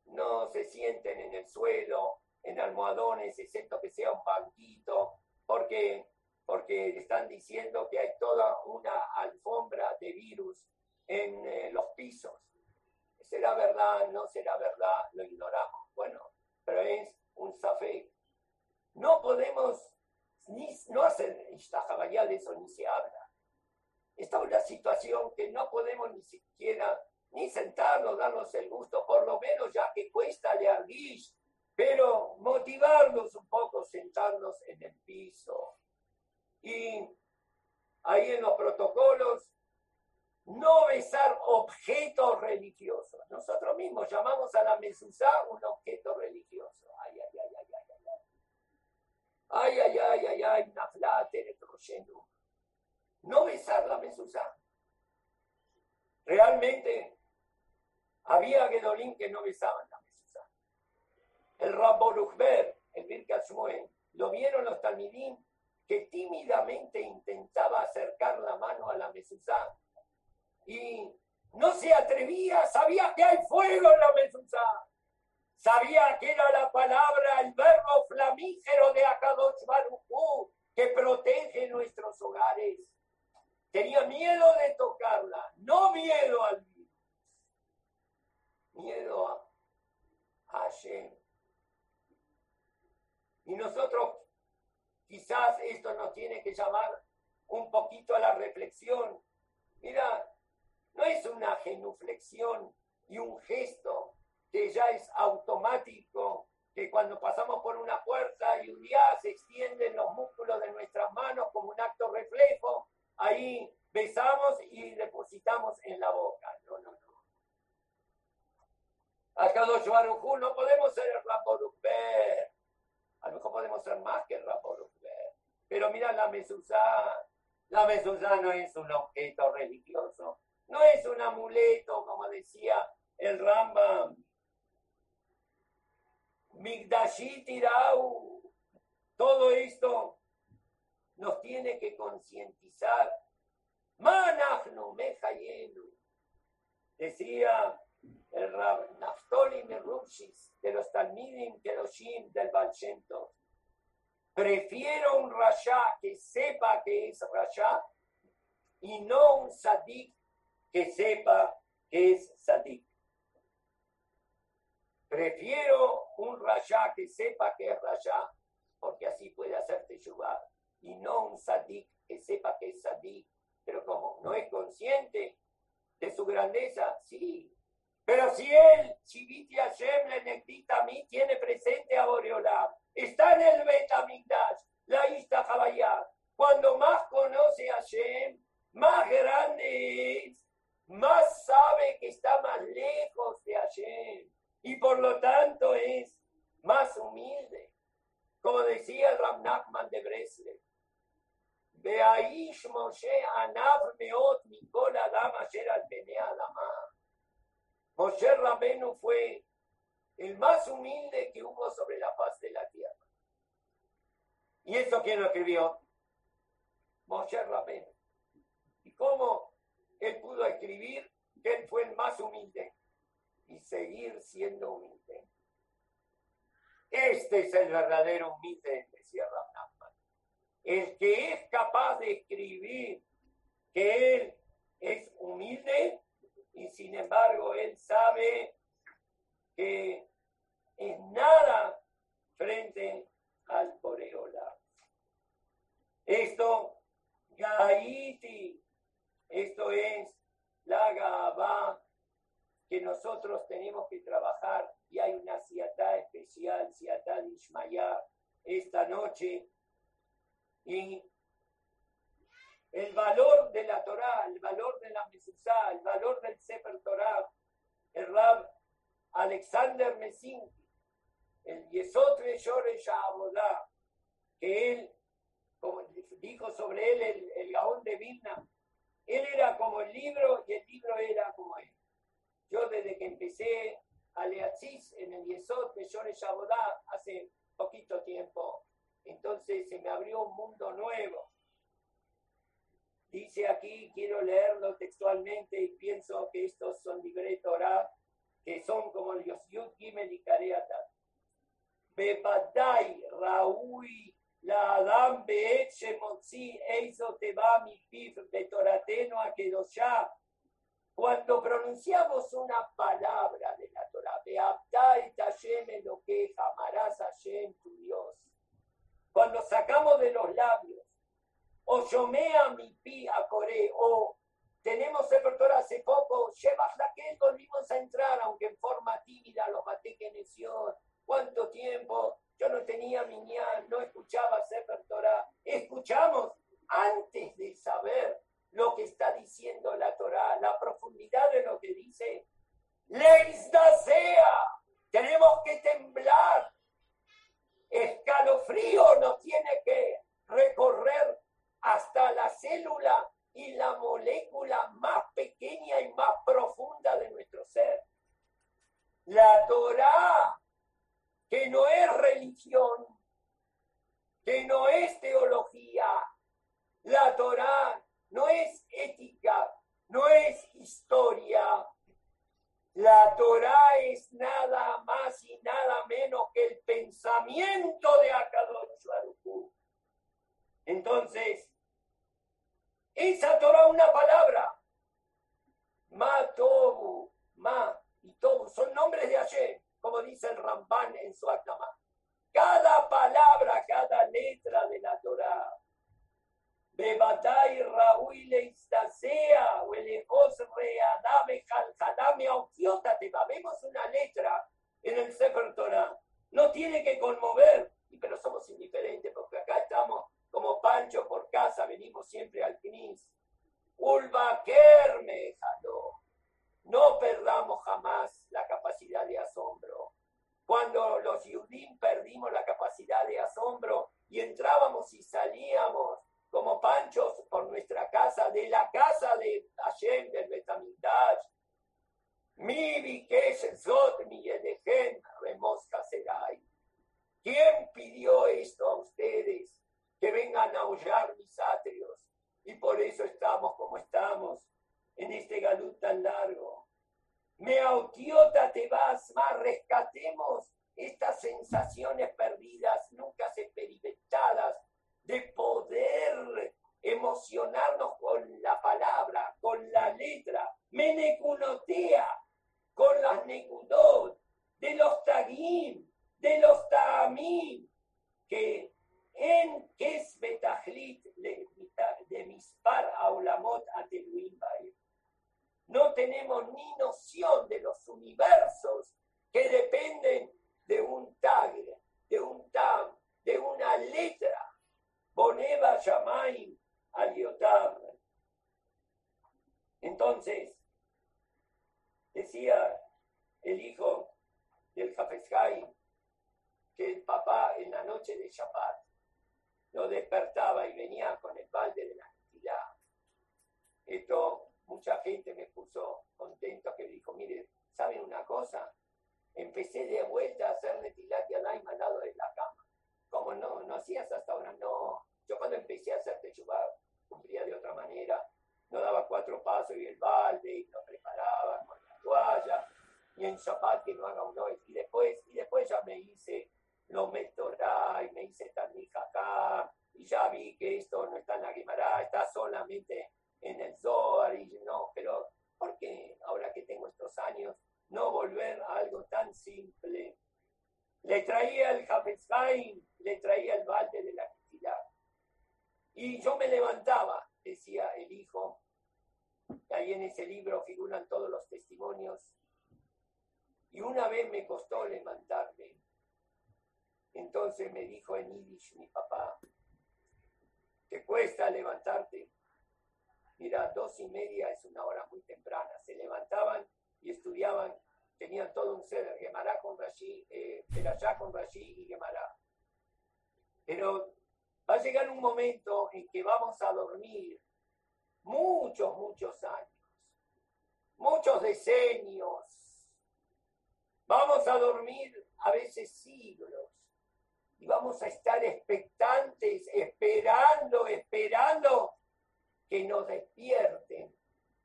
no se sienten en el suelo, en almohadones, excepto que sea un banquito, porque, porque están diciendo que hay toda una alfombra de virus en eh, los pisos. ¿Será verdad? ¿No será verdad? Lo ignoramos. Bueno, pero es un safé. No podemos ni, no hacer de eso ni se habla. Está una situación que no podemos ni siquiera ni sentarnos, darnos el gusto, por lo menos ya que cuesta learguish, pero motivarnos un poco, sentarnos en el piso. Y ahí en los protocolos, no besar objetos religiosos. Nosotros mismos llamamos a la mesuzá un objeto religioso. Ay, ay, ay, ay, ay, ay. Ay, ay, ay, ay, ay, No besar la mesuzá. Realmente había Gedolín que no besaban la mesa. El Rabboruchber, el Birkat lo vieron los talmidín que tímidamente intentaba acercar la mano a la mesuzá y no se atrevía, sabía que hay fuego en la mesuzá, sabía que era la palabra, el verbo flamígero de Akadosh Baruchú que protege nuestros hogares. Tenía miedo de tocarla, no miedo al miedo a. Y nosotros, quizás esto nos tiene que llamar un poquito a la reflexión. Mira, no es una genuflexión y un gesto que ya es automático, que cuando pasamos por una puerta y un día se extienden los músculos de nuestras manos como un acto reflejo, ahí besamos y depositamos en la boca. No, no, no. Akadosh Baruj no podemos ser el Raporukber. A lo mejor podemos ser más que el Raporukber. Pero mira la mesuzá. La mesuzá no es un objeto religioso. No es un amuleto, como decía el Rambam. Migdashit Irau. Todo esto nos tiene que concientizar. Manachnu Mejayenu. Decía el Rab Naftoli Merupshis, de los Talmidim Keroshim del Balshento. Prefiero un Rasha que sepa que es Rasha y no un Sadik que sepa que es Sadik. Prefiero un Rasha que sepa que es Rasha, porque así puede hacerte jugar, y no un Sadik que sepa que es Sadik. Pero como no es consciente de su grandeza, sí, pero si él, Chiviti Hashem, le a mí, tiene presente a Boreolam, está en el Betamigdash, la Ista Jabayá. Cuando más conoce a Hashem, más grande es, más sabe que está más lejos de Hashem. Y por lo tanto es más humilde. Como decía el Ram Nachman de Breslev. Beaish Moshe Anav Meot Mikol Adam Asher al Adamah. Moshe Rabenu fue el más humilde que hubo sobre la faz de la tierra. ¿Y eso quién lo escribió? Moshe Rabenu. ¿Y cómo él pudo escribir que él fue el más humilde? Y seguir siendo humilde. Este es el verdadero humilde, decía Ramnachman. El que es capaz de escribir que él es humilde y sin embargo él sabe que es nada frente al Boreola. Esto, Gaiti, esto es la Gabá que nosotros tenemos que trabajar y hay una siatá especial, siatá de Ishmayá, esta noche. Y el valor de la Torah, el valor de la Mesuzá, el valor del Sefer Torah, el Rab Alexander Mesinki, el Yesod Shoresh Abodá, que él, como dijo sobre él el, el Gaón de Vilna, él era como el libro y el libro era como él. Yo desde que empecé a Leatzis en el Yesod de Shoresh Abodá hace poquito tiempo, entonces se me abrió un mundo nuevo Dice aquí, quiero leerlo textualmente y pienso que estos son libre Torah, que son como los Yud y Kareatat. Bebadai, Raúl, la Adam Beet Shemotzi, Eizo Teba mi Pif, Betorateno Akedoshá. Cuando pronunciamos una palabra de la Torah, Beabdai Tashem lo que amarás Hashem tu Dios. Cuando sacamos de los labios o Yomea mi pi a Core, o tenemos el hace poco, llevas la que volvimos a entrar, aunque en forma tímida, los maté que neció, cuánto tiempo, yo no tenía miñal, no escuchaba Sefer Torah, escuchamos antes de saber lo que está diciendo la Torah, la profundidad de lo que dice, Leisda sea, tenemos que temblar, escalofrío nos tiene que recorrer hasta la célula y la molécula más pequeña y más profunda de nuestro ser. La Torah, que no es religión, que no es teología, la Torah no es ética, no es historia. La Torah es nada más y nada menos que el pensamiento de Akadosh Baruch Entonces, esa Torah una palabra. Ma tobu, ma y tobu son nombres de ayer, como dice el Ramban en su Akdama. Cada palabra, cada letra de la Torah. Bebatay Raúl Istasea, Huelejos Readame Jaljalame Autiótate. Vemos una letra en el Sefer Torah. No tiene que conmover, pero somos indiferentes porque acá estamos como Pancho por casa, venimos siempre al Knis. Ulvaquer me jaló. No perdamos jamás la capacidad de asombro. Cuando los Yudim perdimos la capacidad de asombro y entrábamos y salíamos como panchos por nuestra casa, de la casa de Hashem, del Betamigdash, mi Bikesh Zot, Remosca Serai. ¿Quién pidió esto a ustedes? Que vengan a aullar mis atrios. Y por eso estamos como estamos en este galut tan largo. Me autiota te vas, más rescatemos estas sensaciones perdidas, nunca experimentadas, de poder emocionarnos con la palabra, con la letra, menecunotea, con las necudot, de los tagim, de los tamim, que en es betajlit de mispar aulamot ateluim No tenemos ni noción de los universos que dependen de un tag, de un tam, de una letra. Boneva Shamaim Aliotam. Entonces, decía el hijo del Jafeskai que el papá en la noche de Shabbat lo despertaba y venía con el balde de la necesidad. Esto, mucha gente me puso contento que dijo, mire, ¿saben una cosa? Empecé de vuelta a hacer netilat y alaim al lado de la cama. Como no, no hacías hasta ahora, no. Yo cuando empecé a hacer techubá, cumplía de otra manera. No daba cuatro pasos y el balde y lo preparaba con la toalla. Y en Shabbat que no haga uno. Y después, y después ya me hice lo metorá y me hice acá y ya vi que esto no está en la Guimara, está solamente en el Zohar y no, pero ¿por qué ahora que tengo estos años no volver a algo tan simple? Le traía el Hafezhaim, le traía el balde de la actividad. Y yo me levantaba, decía el hijo, ahí en ese libro figuran todos los testimonios, y una vez me costó levantarme Entonces me dijo en Yiddish mi papá, que cuesta levantarte. Mira, dos y media es una hora muy temprana. Se levantaban y estudiaban, tenían todo un ser, Gemara con Rashi, eh, con Rashi y Gemara. Pero va a llegar un momento en que vamos a dormir muchos, muchos años, muchos decenios. Vamos a dormir a veces siglos y vamos a estar expectantes, esperando, esperando que nos despierten,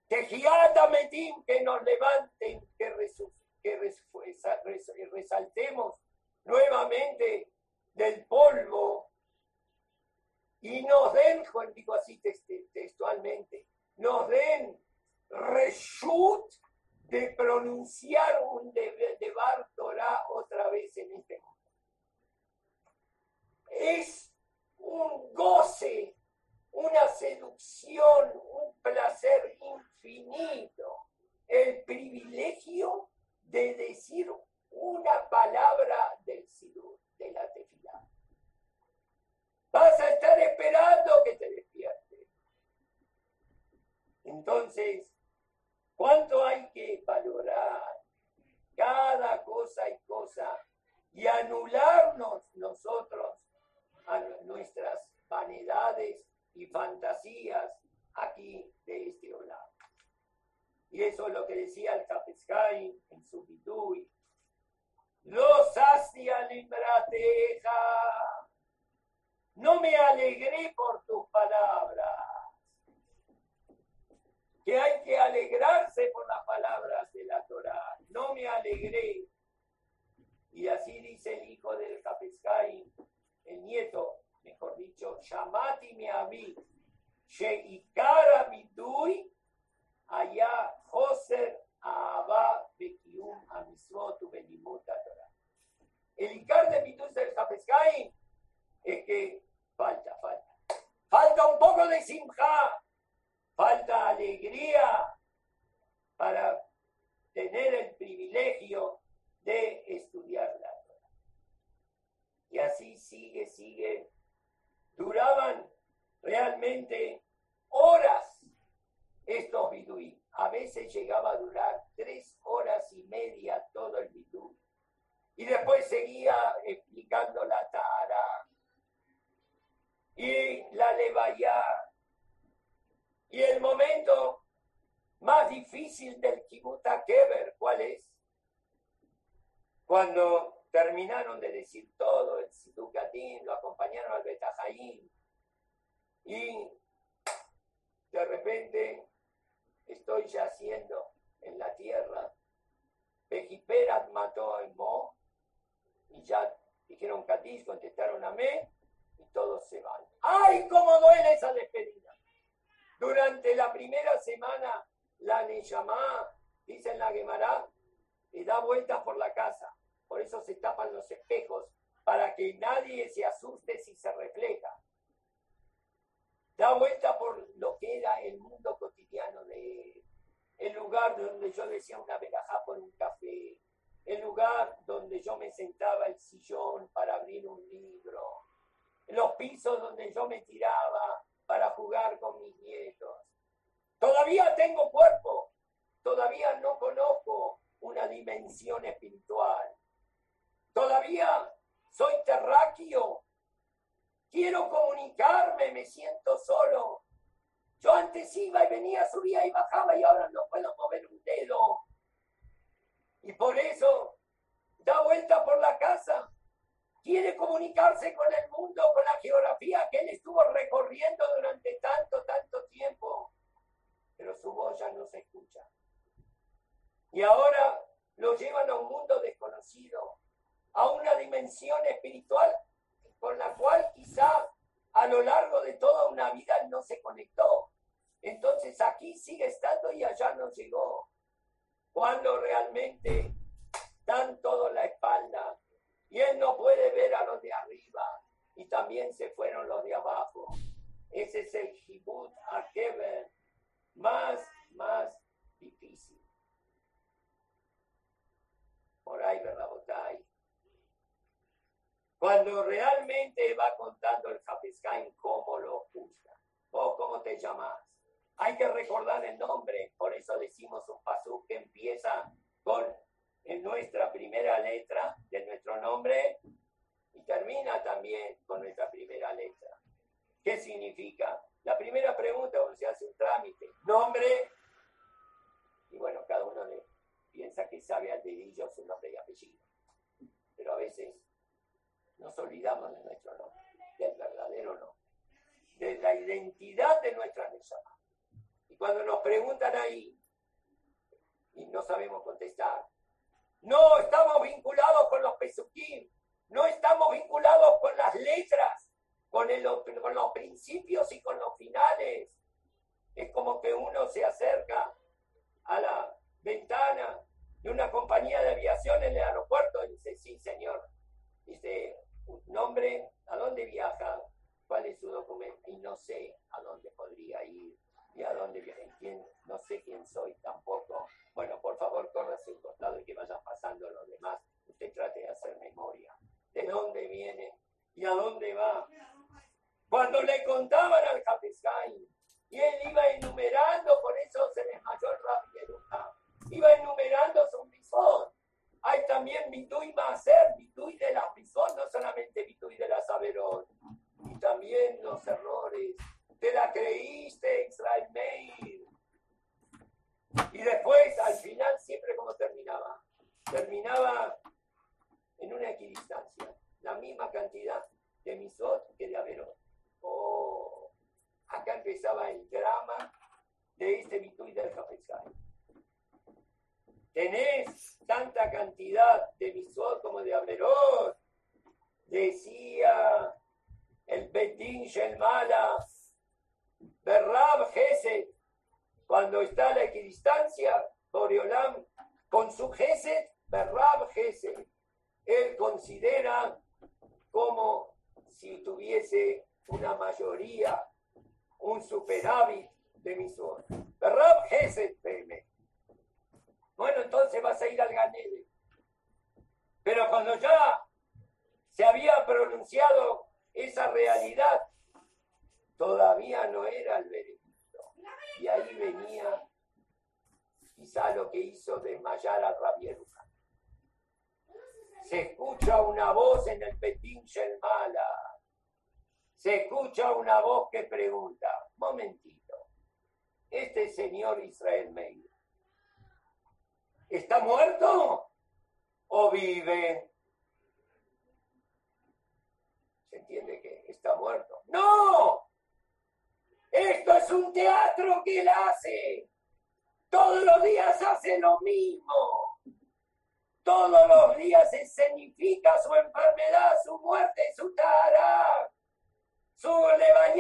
que metim, que nos levanten, que, que resaltemos nuevamente del polvo y nos den, digo así textualmente, nos den reshut de pronunciar un de, de Bar Torah otra vez en este mundo es un goce, una seducción, un placer infinito, el privilegio de decir una palabra del Sidur, de la tefilá. Vas a estar esperando que te despiertes. Entonces, ¿cuánto hay que valorar cada cosa y cosa y anularnos nosotros a nuestras vanidades y fantasías aquí de este lado. Y eso es lo que decía el Capescay en su vidui. Los hacia. No me alegré por tus palabras. Que hay que alegrarse por las palabras de la Torah. No me alegré. Y así dice el hijo del Capescay el nieto, mejor dicho, Shamati mi ami, Sheikara midui, allá Joser Abba Bekium Amismot Benimut Torah. El Icar de Midui del Japeskai es que falta, falta. Falta un poco de simja, falta alegría para tener el privilegio de estudiarla. Y así sigue, sigue. Duraban realmente horas estos biduí. A veces llegaba a durar tres horas y media todo el bidú. Y después seguía explicando la tara y la levaya. Y el momento más difícil del kibuta keber, ¿cuál es? Cuando terminaron de decir todo, el Sidukatín, lo acompañaron al Betajaín, y de repente estoy yaciendo en la tierra. Pejiperat mató a Mo, y ya dijeron Katish, contestaron Amé, y todos se van. ¡Ay, cómo duele esa despedida! Durante la primera semana, la Neyamá, dice en la Gemara, y da vueltas por la casa por eso se tapan los espejos, para que nadie se asuste si se refleja. Da vuelta por lo que era el mundo cotidiano de él. El lugar donde yo decía una verajá por un café. El lugar donde yo me sentaba el sillón para abrir un libro. Los pisos donde yo me tiraba para jugar con mis nietos. Todavía tengo cuerpo. Todavía no conozco una dimensión espiritual. Todavía soy terráqueo. Quiero comunicarme, me siento solo. Yo antes iba y venía, subía y bajaba y ahora no puedo mover un dedo. Y por eso da vuelta por la casa. Quiere comunicarse con el mundo, con la geografía que él estuvo recorriendo durante tanto, tanto tiempo. Pero su voz ya no se escucha. Y ahora lo llevan a un mundo desconocido a una dimensión espiritual con la cual quizá a lo largo de toda una vida no se conectó. Entonces aquí sigue estando y allá no llegó. Cuando realmente dan todo la espalda y él no puede ver a los de arriba y también se fueron los de abajo. Ese es el Hibut Akeber más, más difícil. Por ahí, ¿verdad? Cuando realmente va contando el Hafiskain cómo lo juzga o cómo te llamas. Hay que recordar el nombre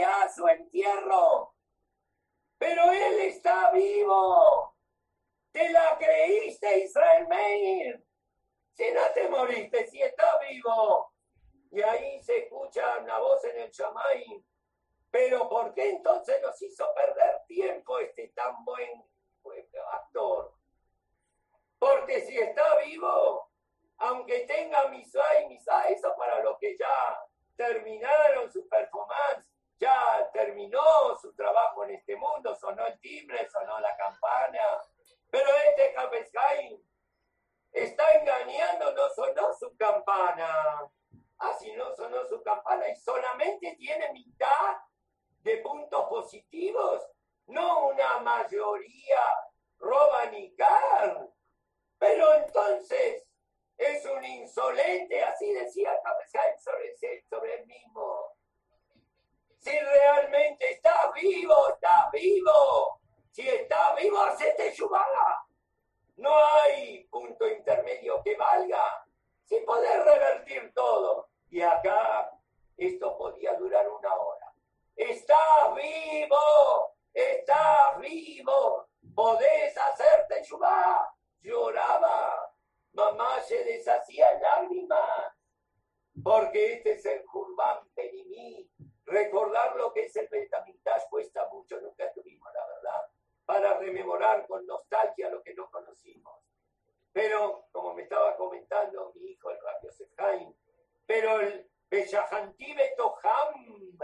allá su entierro. Pero él está vivo. Te la creíste, Israel Meir. Si no te moriste, si está vivo. Y ahí se escucha una voz en el Shamay. Pero ¿por qué entonces nos hizo perder tiempo este tan buen actor? Porque si está vivo, aunque tenga misa y misa, eso para los que ya terminaron su performance, ya terminó su trabajo en este mundo, sonó el timbre, sonó la campana, pero este Capescaín está engañando, no sonó su campana. Ah, así no sonó su campana y solamente tiene mitad de puntos positivos, no una mayoría robanicar. Pero entonces es un insolente, así decía Capescaín sobre, sobre él mismo si realmente estás vivo, estás vivo. Si estás vivo, hacete chubada. No hay punto intermedio que valga. Si podés revertir todo. Y acá esto podía durar una hora. Estás vivo, estás vivo. Podés hacerte chubada. Lloraba. Mamá se deshacía lágrimas. Porque este es el Jurbán Perimí Recordar lo que es el Betamigdash cuesta mucho, nunca tuvimos la verdad, para rememorar con nostalgia lo que no conocimos. Pero, como me estaba comentando mi hijo, el Rabio Sefhaim, pero el Beshahantí Betoham,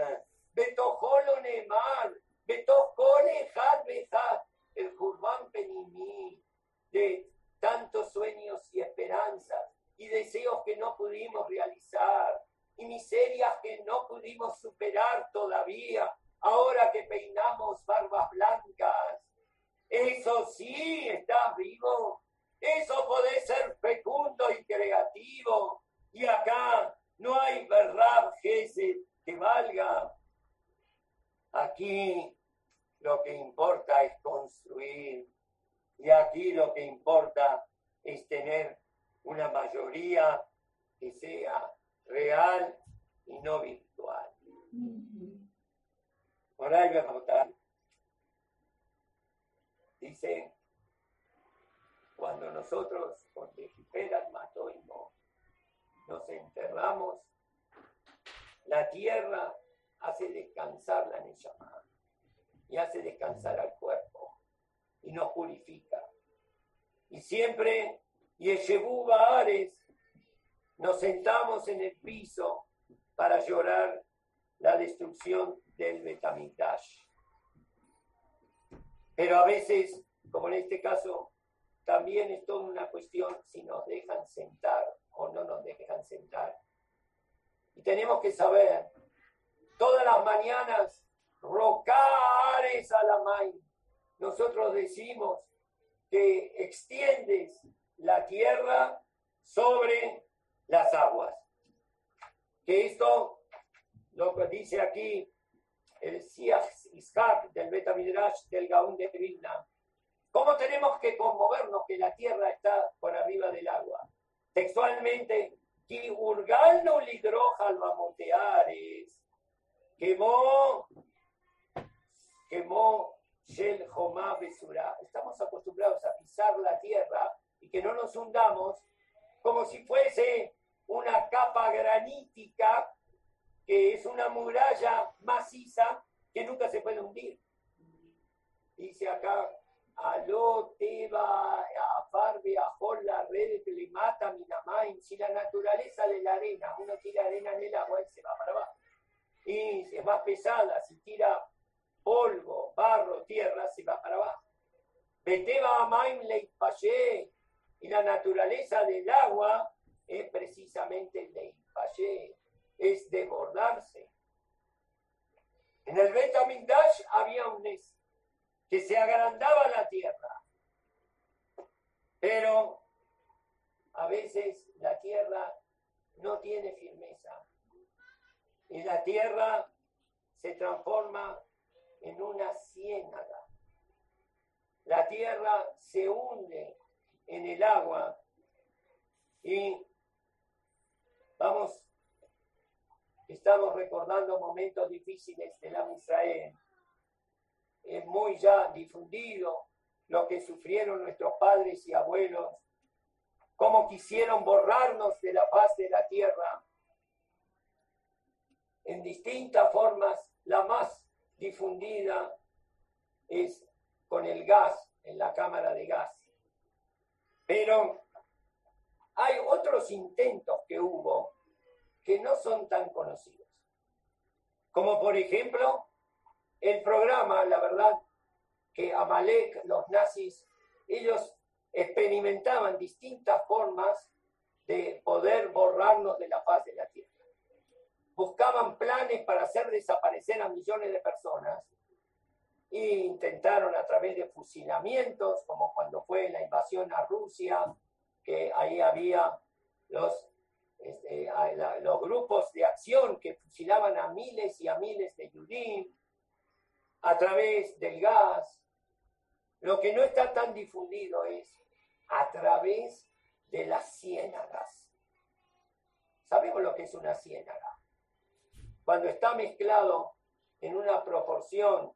Betoholonemar, Betoholejad Bejad, el Jurban Penimí, de tantos sueños y esperanzas y deseos que no pudimos realizar y miserias que no pudimos superar todavía, ahora que peinamos barbas blancas. Eso sí, está vivo. Eso puede ser fecundo y creativo. Y acá no hay verdad que valga. Aquí lo que importa es construir. Y aquí lo que importa es tener una mayoría que sea real y no virtual. Por ahí Dice, cuando nosotros con Tejiperas Matoimo nos enterramos, la tierra hace descansar la Neshama y hace descansar al cuerpo y nos purifica. Y siempre, Yeshebu Baares, nos sentamos en el piso para llorar la destrucción del Betamigdash. Pero a veces, como en este caso, también es toda una cuestión si nos dejan sentar o no nos dejan sentar. Y tenemos que saber, todas las mañanas, rocares a la main. Nosotros decimos que extiendes la tierra sobre las aguas. Que esto, lo que dice aquí el Siach Ishak del Betamidrash del Gaón de Vilna, ¿cómo tenemos que conmovernos que la tierra está por arriba del agua? Textualmente, que no lidroja moteares quemó, quemó Shel Jomá Besura. Estamos acostumbrados a pisar la tierra y que no nos hundamos como si fuese una capa granítica que es una muralla maciza que nunca se puede hundir. Dice acá, aló teba farbe ajol la red que le mata minamain. Si la naturaleza de la arena, uno tira arena en el agua y se va para abajo. Y es más pesada, si tira polvo, barro, tierra, se va para abajo. Beteba amaim le y la naturaleza del agua es precisamente el de es desbordarse. En el Betamindash había un Nes que se agrandaba la tierra, pero a veces la tierra no tiene firmeza y la tierra se transforma en una ciénaga. La tierra se hunde en el agua y vamos, estamos recordando momentos difíciles de la Israel. Es muy ya difundido lo que sufrieron nuestros padres y abuelos, cómo quisieron borrarnos de la faz de la tierra en distintas formas. La más difundida es con el gas, en la cámara de gas. Pero hay otros intentos que hubo que no son tan conocidos. Como por ejemplo, el programa, la verdad, que Amalek, los nazis, ellos experimentaban distintas formas de poder borrarnos de la faz de la tierra. Buscaban planes para hacer desaparecer a millones de personas e intentaron a través de fusilamientos, como cuando fue la invasión a Rusia, que ahí había los, este, los grupos de acción que fusilaban a miles y a miles de judíos a través del gas. Lo que no está tan difundido es a través de las ciénagas. Sabemos lo que es una ciénaga. Cuando está mezclado en una proporción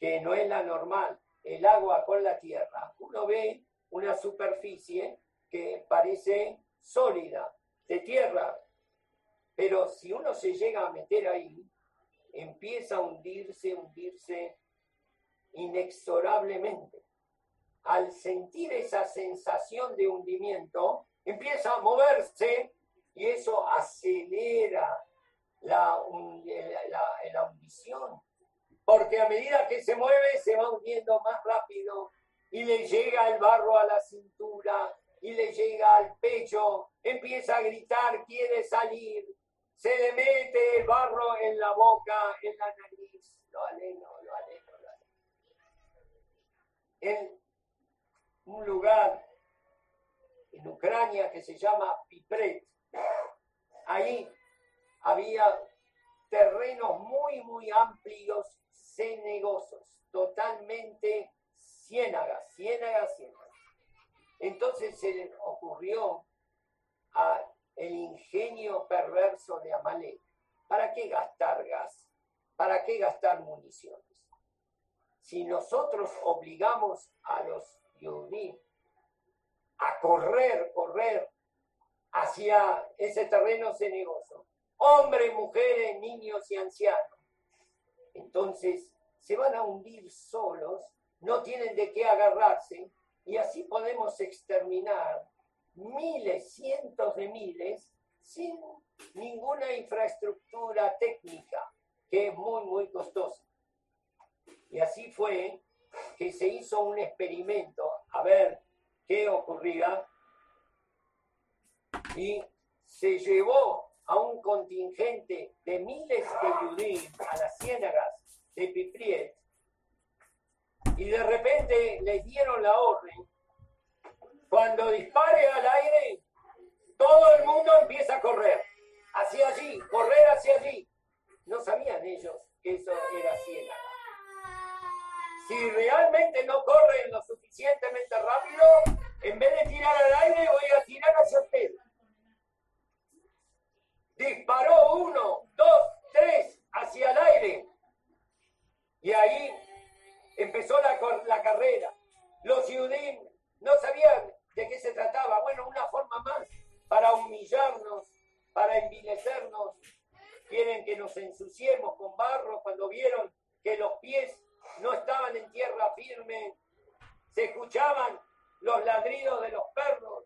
que no es la normal, el agua con la tierra, uno ve una superficie que parece sólida, de tierra, pero si uno se llega a meter ahí, empieza a hundirse, hundirse inexorablemente. Al sentir esa sensación de hundimiento, empieza a moverse y eso acelera la, la, la hundición. Porque a medida que se mueve, se va hundiendo más rápido y le llega el barro a la cintura y le llega al pecho, empieza a gritar, quiere salir, se le mete el barro en la boca, en la nariz, lo aleno, lo aleno, lo aleno. En un lugar en Ucrania que se llama Pipret, ahí había terrenos muy, muy amplios, cenegosos, totalmente ciénagas, ciénagas, ciénagas. Entonces se le ocurrió a el ingenio perverso de Amalek. ¿Para qué gastar gas? ¿Para qué gastar municiones? Si nosotros obligamos a los judíos a correr, correr hacia ese terreno cenegoso, hombres, mujeres, niños y ancianos, entonces se van a hundir solos, no tienen de qué agarrarse y así podemos exterminar miles, cientos de miles, sin ninguna infraestructura técnica, que es muy, muy costosa. Y así fue que se hizo un experimento a ver qué ocurría y se llevó a un contingente de miles de judíos a las ciénagas de Pipriet y de repente les dieron la orden cuando dispare al aire, todo el mundo empieza a correr. Hacia allí, correr hacia allí. No sabían ellos que eso era ciénaga. Si realmente no corren lo suficientemente rápido, en vez de tirar al aire, voy a tirar hacia usted. Disparó uno, dos, tres hacia el aire. Y ahí empezó la, la carrera. Los judíos no sabían ¿De qué se trataba? Bueno, una forma más para humillarnos, para envilecernos. Quieren que nos ensuciemos con barro cuando vieron que los pies no estaban en tierra firme. Se escuchaban los ladridos de los perros.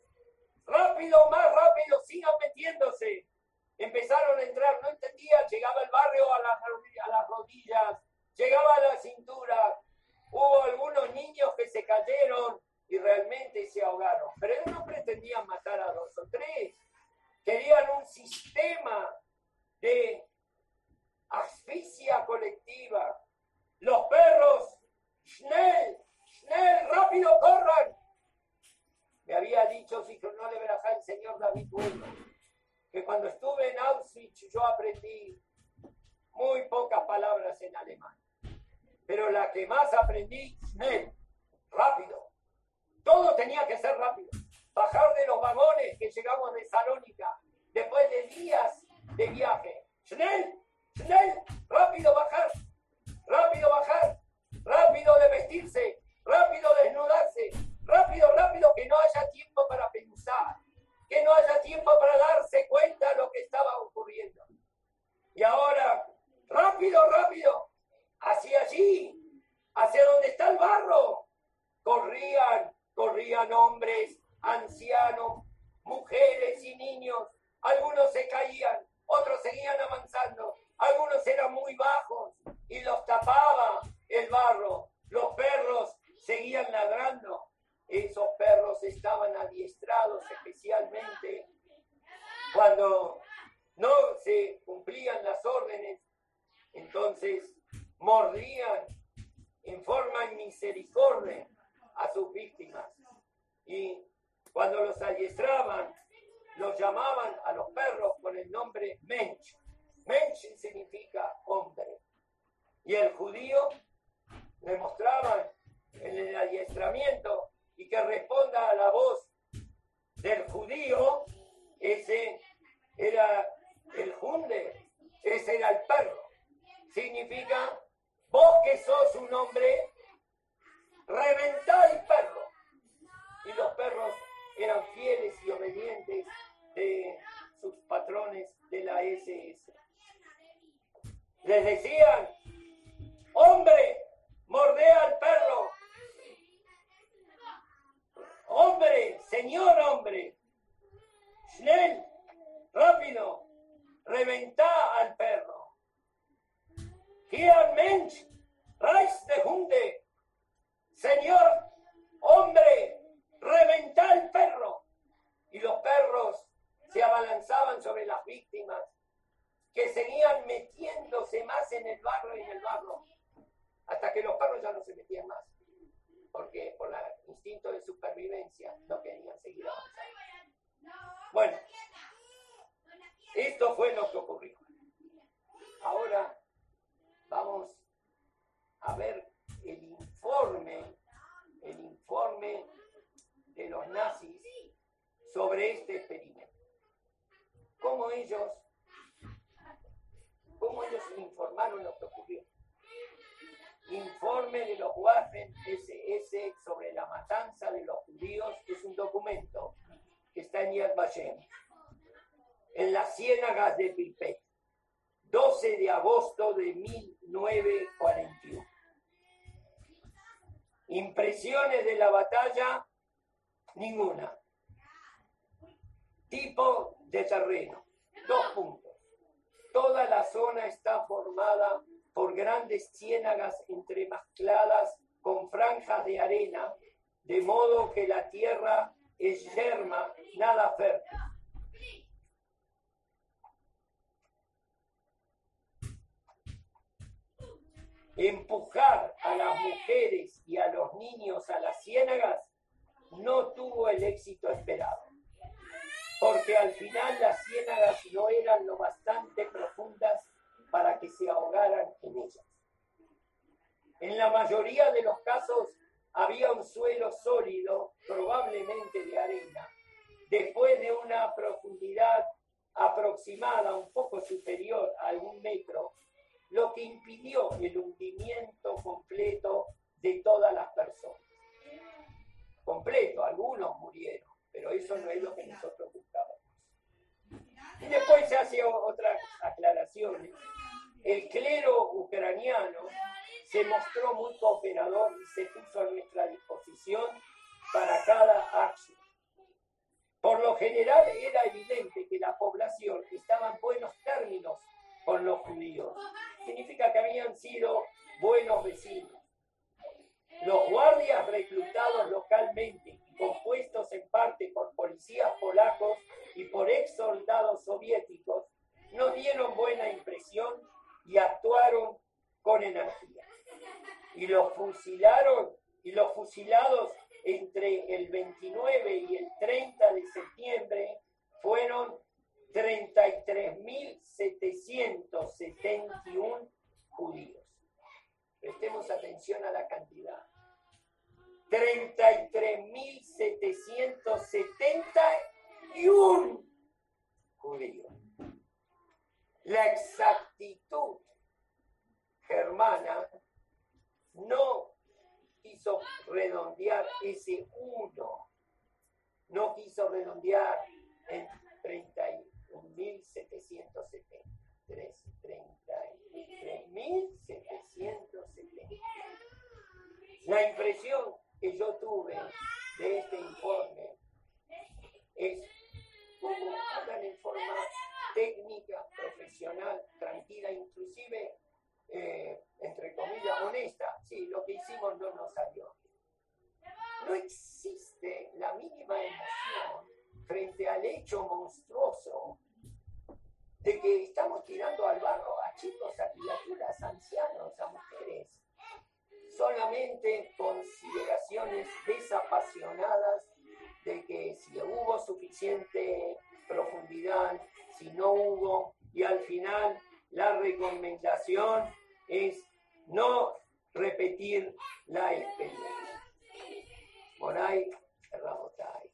Rápido, más rápido, sigan metiéndose. Empezaron a entrar, no entendía, llegaba el barrio a las, a las rodillas, llegaba a la cintura. Hubo algunos niños que se cayeron, y realmente se ahogaron. Pero ellos no pretendían matar a dos o tres, querían un sistema de asfixia colectiva. Los perros, Schnell, Schnell, rápido, corran. Me había dicho, si no le verás el señor David Bueno, que cuando estuve en Auschwitz yo aprendí muy pocas palabras en alemán. Pero la que más aprendí, Schnell, rápido. Todo tenía que ser rápido. Bajar de los vagones que llegamos de Salónica después de días de viaje. Schnell, Schnell, rápido bajar, rápido bajar, rápido de vestirse, rápido desnudarse, rápido, rápido, que no haya tiempo para pensar, que no haya tiempo para darse cuenta de lo que estaba ocurriendo. Y ahora, rápido, rápido, hacia allí, hacia donde está el barro, corrían corrían hombres, ancianos, mujeres y niños. Algunos se caían, otros seguían avanzando, algunos eran muy bajos y los tapaba el barro. Los perros seguían ladrando. Esos perros estaban adiestrados especialmente cuando no se cumplían las órdenes. Entonces mordían en forma misericordia a sus víctimas. Y cuando los adiestraban, los llamaban a los perros con el nombre Mensch. Mensch significa hombre. Y el judío le mostraban en el adiestramiento y que responda a la voz del judío, ese era el junde, ese era el perro. Significa, vos que sos un hombre, reventá el perro. Y los perros eran fieles y obedientes de sus patrones de la SS. Les decían, hombre, mordea al perro. Hombre, señor hombre. Schnell, rápido, reventá al perro. Hier Mensch, reiß de Hunde. Señor, hombre, reventá al perro. Y los perros se abalanzaban sobre las víctimas que seguían metiéndose más en el barro y en el barro, hasta que los perros ya no se metían más, porque por el instinto de supervivencia no querían seguir. Bueno, esto fue lo que ocurrió. Ahora vamos a ver el informe, el informe de los nazis sobre este experimento. Cómo ellos, cómo ellos informaron lo que ocurrió. Informe de los Waffen SS sobre la matanza de los judíos es un documento que está en Yad Vashem, en las ciénagas de Pilpet, 12 de agosto de 1941. Impresiones de la batalla, ninguna. Tipo de terreno, dos puntos. Toda la zona está formada por grandes ciénagas entremezcladas con franjas de arena, de modo que la tierra es yerma, nada fértil. Empujar a las mujeres y a los niños a las ciénagas no tuvo el éxito esperado, porque al final las ciénagas no eran lo bastante profundas para que se ahogaran en ellas. En la mayoría de los casos había un suelo sólido, probablemente de arena, después de una profundidad aproximada un poco superior a algún metro, lo que impidió el hundimiento completo de todas las personas. Completo, algunos murieron, pero eso no es lo que nosotros buscábamos. Y después se hace otras aclaraciones. El clero ucraniano se mostró muy cooperador y se puso a nuestra disposición para cada acción. Por lo general era evidente que la población estaba en buenos términos con los judíos. Significa que habían sido buenos vecinos. Los guardias reclutados localmente y compuestos en parte por policías polacos y por ex soldados soviéticos no dieron buena impresión y actuaron con energía. Y los fusilaron y los fusilados entre el 29 y el 30 de septiembre fueron 33.771 judíos. Prestemos atención a la cantidad. 33.771 judíos. La exactitud germana no quiso redondear ese uno, no quiso redondear en 31.770. 33.770. La impresión que yo tuve de este informe es como hablan en forma técnica, profesional, tranquila, inclusive, eh, entre comillas, honesta. Sí, lo que hicimos no nos salió. No existe la mínima emoción frente al hecho monstruoso de que estamos tirando al barro a chicos, a criaturas, a ancianos, a mujeres. Solamente consideraciones desapasionadas de que si hubo suficiente profundidad, si no hubo, y al final la recomendación es no repetir la experiencia. Moray Rabotai.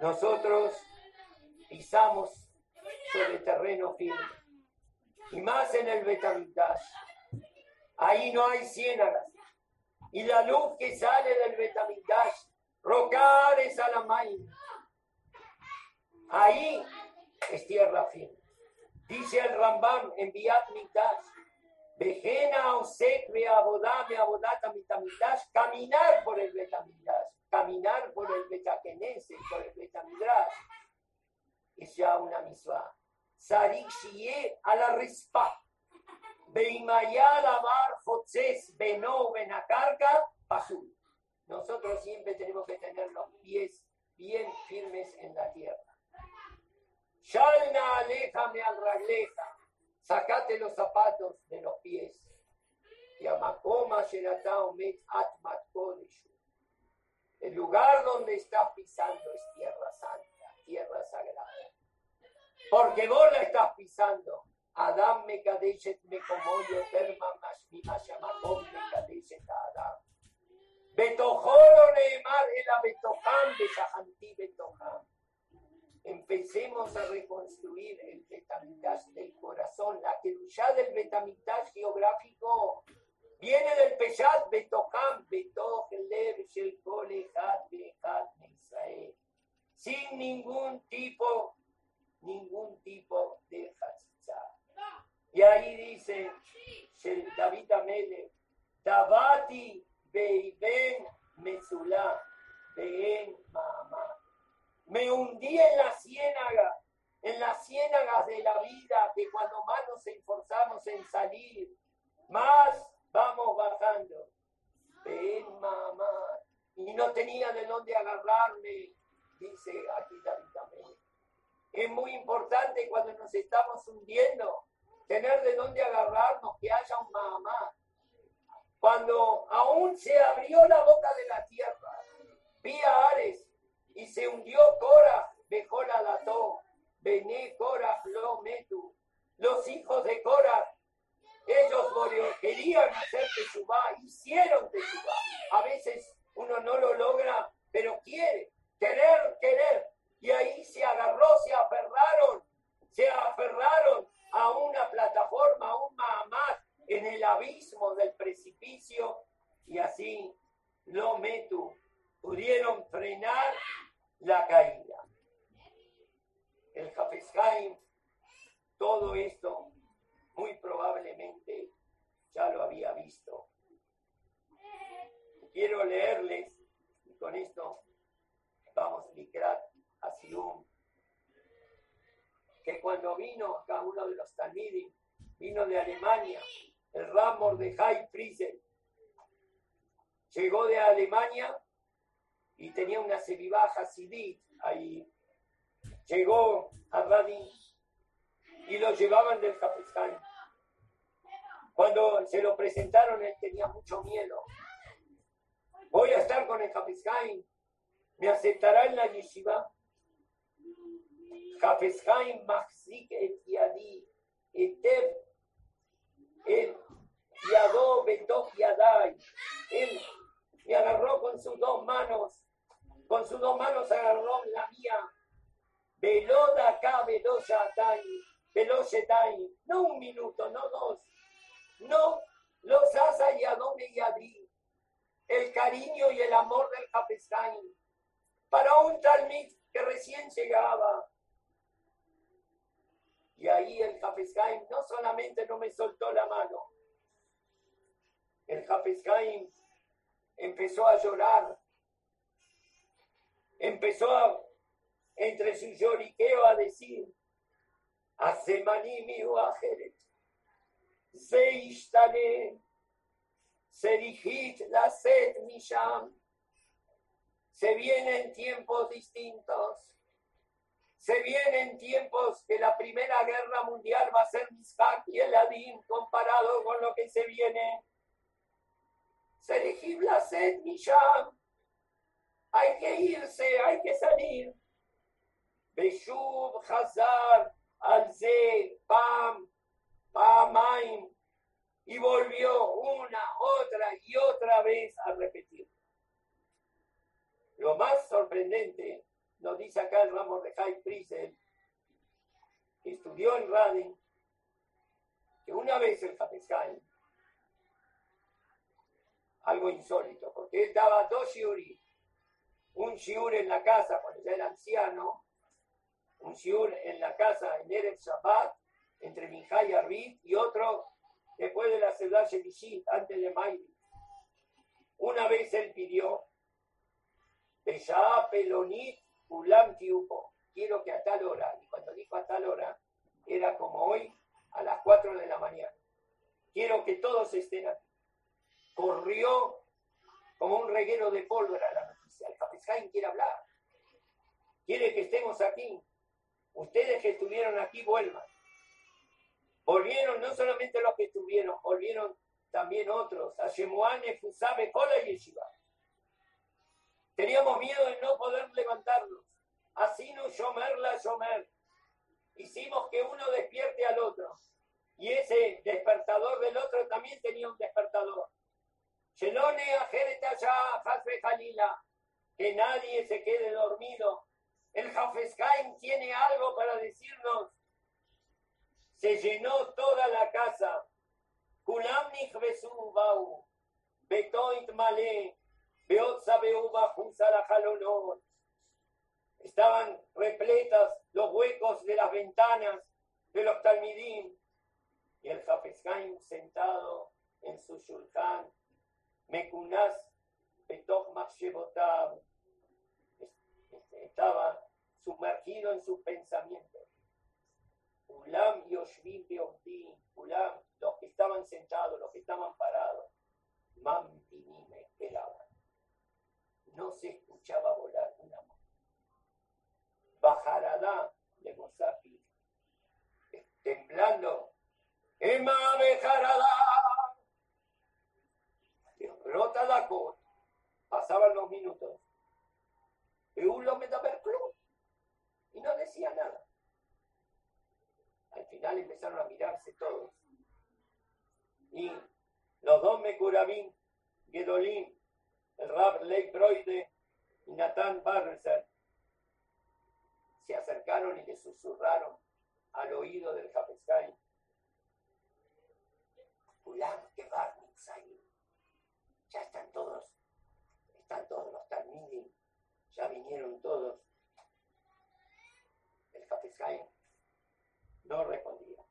Nosotros pisamos sobre terreno firme. Y más en el Betamigdash. Ahí no hay ciénagas. Y la luz que sale del Betamigdash, rocares a la main. Ahí es tierra firme. Dice el Rambam en Biat Migdash, Vejena Osek Abodame Abodata Mitamidash, caminar por el Betamigdash, caminar por el Betakenese, por el Betamidrash, es ya una misma. Sarik a la rispa. Beimaya lavar fotzes beno benacarga pasul. Nosotros siempre tenemos que tener los pies bien firmes en la tierra. Shalna, aléjame al ragleja. Sacate los zapatos de los pies. Yamakoma met atmat El lugar donde estás pisando es tierra santa, tierra sagrada. Porque vos la estás pisando. Adam me kadeshet me como yo terma mi mashamakom me kadeshet Adam. Betojolo neemar el betoham de Shahanti betoham. Empecemos a reconstruir el Betamitash del corazón. La ya del Betamitash geográfico viene del Peshat Betoham, Betoh Lev Shel Kol Echad Israel. Sin ningún tipo, ningún tipo de hachichá. Y ahí dice David Amele, Tabati Beiben Mesulá, Ben Mamá. Me hundí en la ciénaga, en las ciénagas de la vida, que cuando más nos esforzamos en salir, más vamos bajando. Ven, mamá. Y no tenía de dónde agarrarme, dice aquí David también. Es muy importante cuando nos estamos hundiendo, tener de dónde agarrarnos, que haya un mamá. Cuando aún se abrió la boca de la tierra, vi a Ares y se hundió Cora, dejó la dató, Bené Cora, metu. Los hijos de Cora, ellos querían hacer Teshuvá, hicieron Teshuvá. A veces uno no lo logra, pero quiere, querer, querer. Y ahí se agarró, se aferraron, se aferraron a una plataforma, a un Mahamad en el abismo del precipicio y así lo metu. Pudieron frenar la caída. El Hafezheim, todo esto muy probablemente ya lo había visto. Quiero leerles, y con esto vamos a Que cuando vino acá uno de los Talmidim, vino de Alemania, el Ramor de High Friesen, llegó de Alemania y tenía una semibaja Sidit ahí. Llegó a Radin y lo llevaban del Capescan. Cuando se lo presentaron, él tenía mucho miedo. Voy a estar con el Capescan. ¿Me aceptará en la yeshiva? Capescan Maxik et Yadi el Yadó Betok Yadai. Él me agarró con sus dos manos con sus dos manos agarró la mía. Veloda acá, veloya veloyetai. No un minuto, no dos. No los asa y adome y adí. El cariño y el amor del Capestain. Para un talmid que recién llegaba. Y ahí el Capestain no solamente no me soltó la mano. El Capestain empezó a llorar empezó entre su lloriqueo a decir, Asemani se Seishtane, Serihit la Set Misham. Se vienen tiempos distintos. Se vienen tiempos que la Primera Guerra Mundial va a ser Misak y el Adin comparado con lo que se viene. Serihit la Set Misham hay que irse, hay que salir. Beshub Hazar al Pam, Pamaim, y volvió una, otra y otra vez a repetir. Lo más sorprendente, nos dice acá el ramo de High Priesel, que estudió en Radin, que una vez el Hafezheim, algo insólito, porque él daba dos shiurim, un shiur en la casa cuando ya era anciano, un shiur en la casa en Eretz Shabbat, entre Minjá y Arvid, y otro después de la ciudad Shelishit, antes de Mayri. Una vez él pidió, Pesha Pelonit Ulam Tiupo, quiero que a tal hora, y cuando dijo a tal hora, era como hoy a las 4 de la mañana. Quiero que todos estén aquí. Corrió como un reguero de pólvora la noticia. El Hafezhaim quiere hablar. Quiere que estemos aquí. Ustedes que estuvieron aquí vuelvan. Volvieron no solamente los que estuvieron, volvieron también otros. A Shemuane, Fusabe, Kola Yeshiva. Teníamos miedo de no poder levantarnos. Así no Shomer la Shomer. Hicimos que uno despierte al otro. Y ese despertador del otro también tenía un despertador. Shelone. Que nadie se quede dormido. El Hafeskaim tiene algo para decirnos. Se llenó toda la casa. Betoit male. Estaban repletas los huecos de las ventanas de los talmidim. Y el Hafezhaim sentado en su shulchan, Mekunas Betoch Machshebotav, estaba sumergido en sus pensamientos. Ulam Yoshvim Beomtim, Ulam, los que estaban sentados, los que estaban parados, Mamtinim esperaban no se escuchaba volar una mano. Bajaradá de Mosafi, temblando, Emma Bejaradá, brota la cor, pasaban los minutos, y uno me daba el club, y no decía nada. Al final empezaron a mirarse todos. Y los dos Mecurabín, Gedolín, Rab Leib Broide y Nathan Barreser se acercaron y le susurraron al oído del Hafezkai. Ulam que Ya están todos, están todos los Talmidim, ya vinieron todos. El Hafezkai no respondía.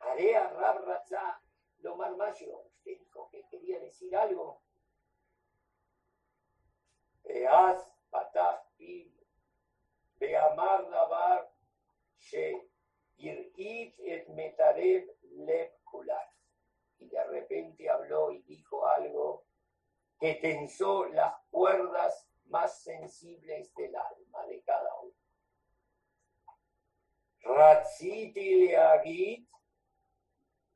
Area Rab Raza Lomar Mayo, usted dijo que quería decir algo. ואז פתח פיו ואמר דבר שהרעיד את מטרב לב כולם. Y de repente habló y dijo algo que tensó las cuerdas más sensibles del alma de cada uno. רציתי להגיד,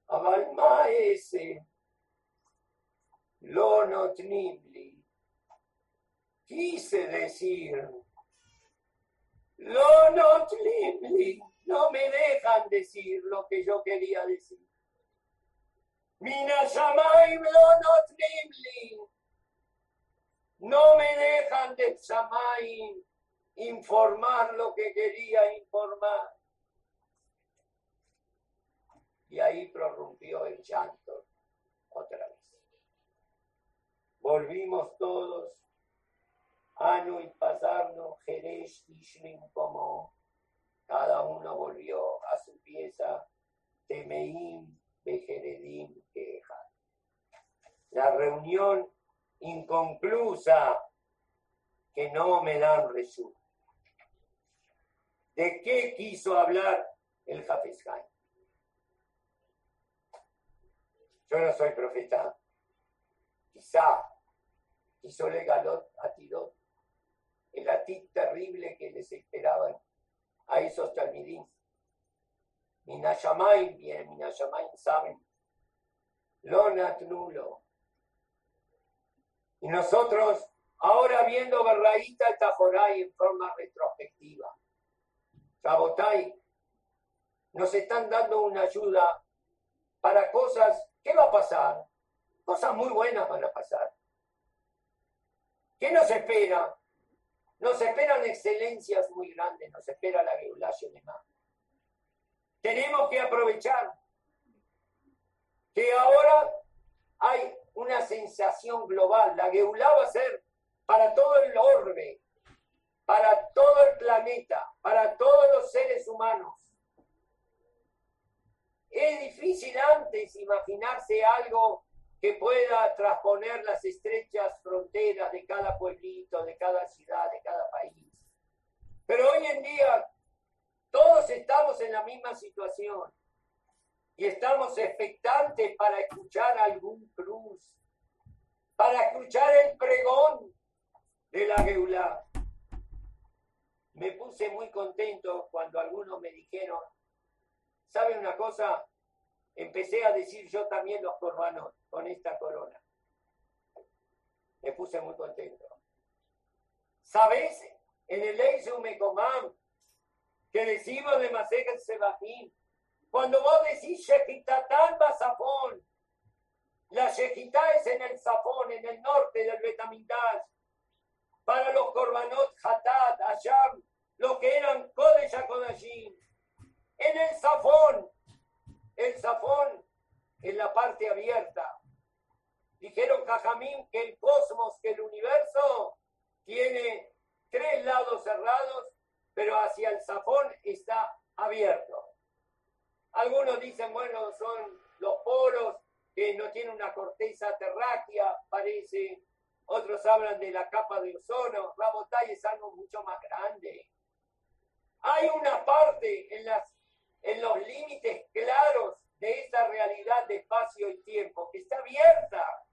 אבל מה אעשה? לא נותנים לי quise decir, lo not no me dejan decir lo que yo quería decir. Mina lo no me dejan de informar lo que quería informar. Y ahí prorrumpió el llanto otra vez. Volvimos todos año y pasarnos Jerez y como cada uno volvió a su pieza, Temeim, Bejeredim, Queja. La reunión inconclusa que no me dan resumen. ¿De qué quiso hablar el Hafezhaim? Yo no soy profeta. Quizá quiso legalot a Tirot el atit terrible que les esperaban a esos talmidín. Minashamayim, bien, Minashamayim saben, Lonat nulo. Y nosotros, ahora viendo Barraíta Tajoray en forma retrospectiva, Sabotay, nos están dando una ayuda para cosas, ¿qué va a pasar? Cosas muy buenas van a pasar. ¿Qué nos espera? Nos esperan excelencias muy grandes, nos espera la de más. Tenemos que aprovechar que ahora hay una sensación global. La Geulá va a ser para todo el orbe, para todo el planeta, para todos los seres humanos. Es difícil antes imaginarse algo que pueda transponer las estrechas fronteras de cada pueblito, de cada ciudad, de cada país. Pero hoy en día Todos estamos en la misma situación y estamos expectantes para escuchar algún cruz, para escuchar el pregón de la Geulá. Me puse muy contento cuando algunos me dijeron, ¿saben una cosa? Empecé a decir yo también los corbanos con esta corona. Me puse muy contento. ¿Sabes? En el Eisum Mekomam, que decimos de Masek Sebahim, cuando vos decís Shekitatán Basafón, la Shekitá es en el Safón, en el norte del Betamidash, para los Korbanot Hatat, Asham, lo que eran Kodesh HaKodashim. En el Safón, el Safón en la parte abierta. Dijeron Jajamín que el cosmos, que el universo tiene tres lados cerrados, pero hacia el Safón está abierto. Algunos dicen, bueno, son los polos que no tienen una corteza terráquea, parece. Otros hablan de la capa de ozono. Rabotay es algo mucho más grande. Hay una parte en, las, en los límites claros de esta realidad de espacio y tiempo que está abierta.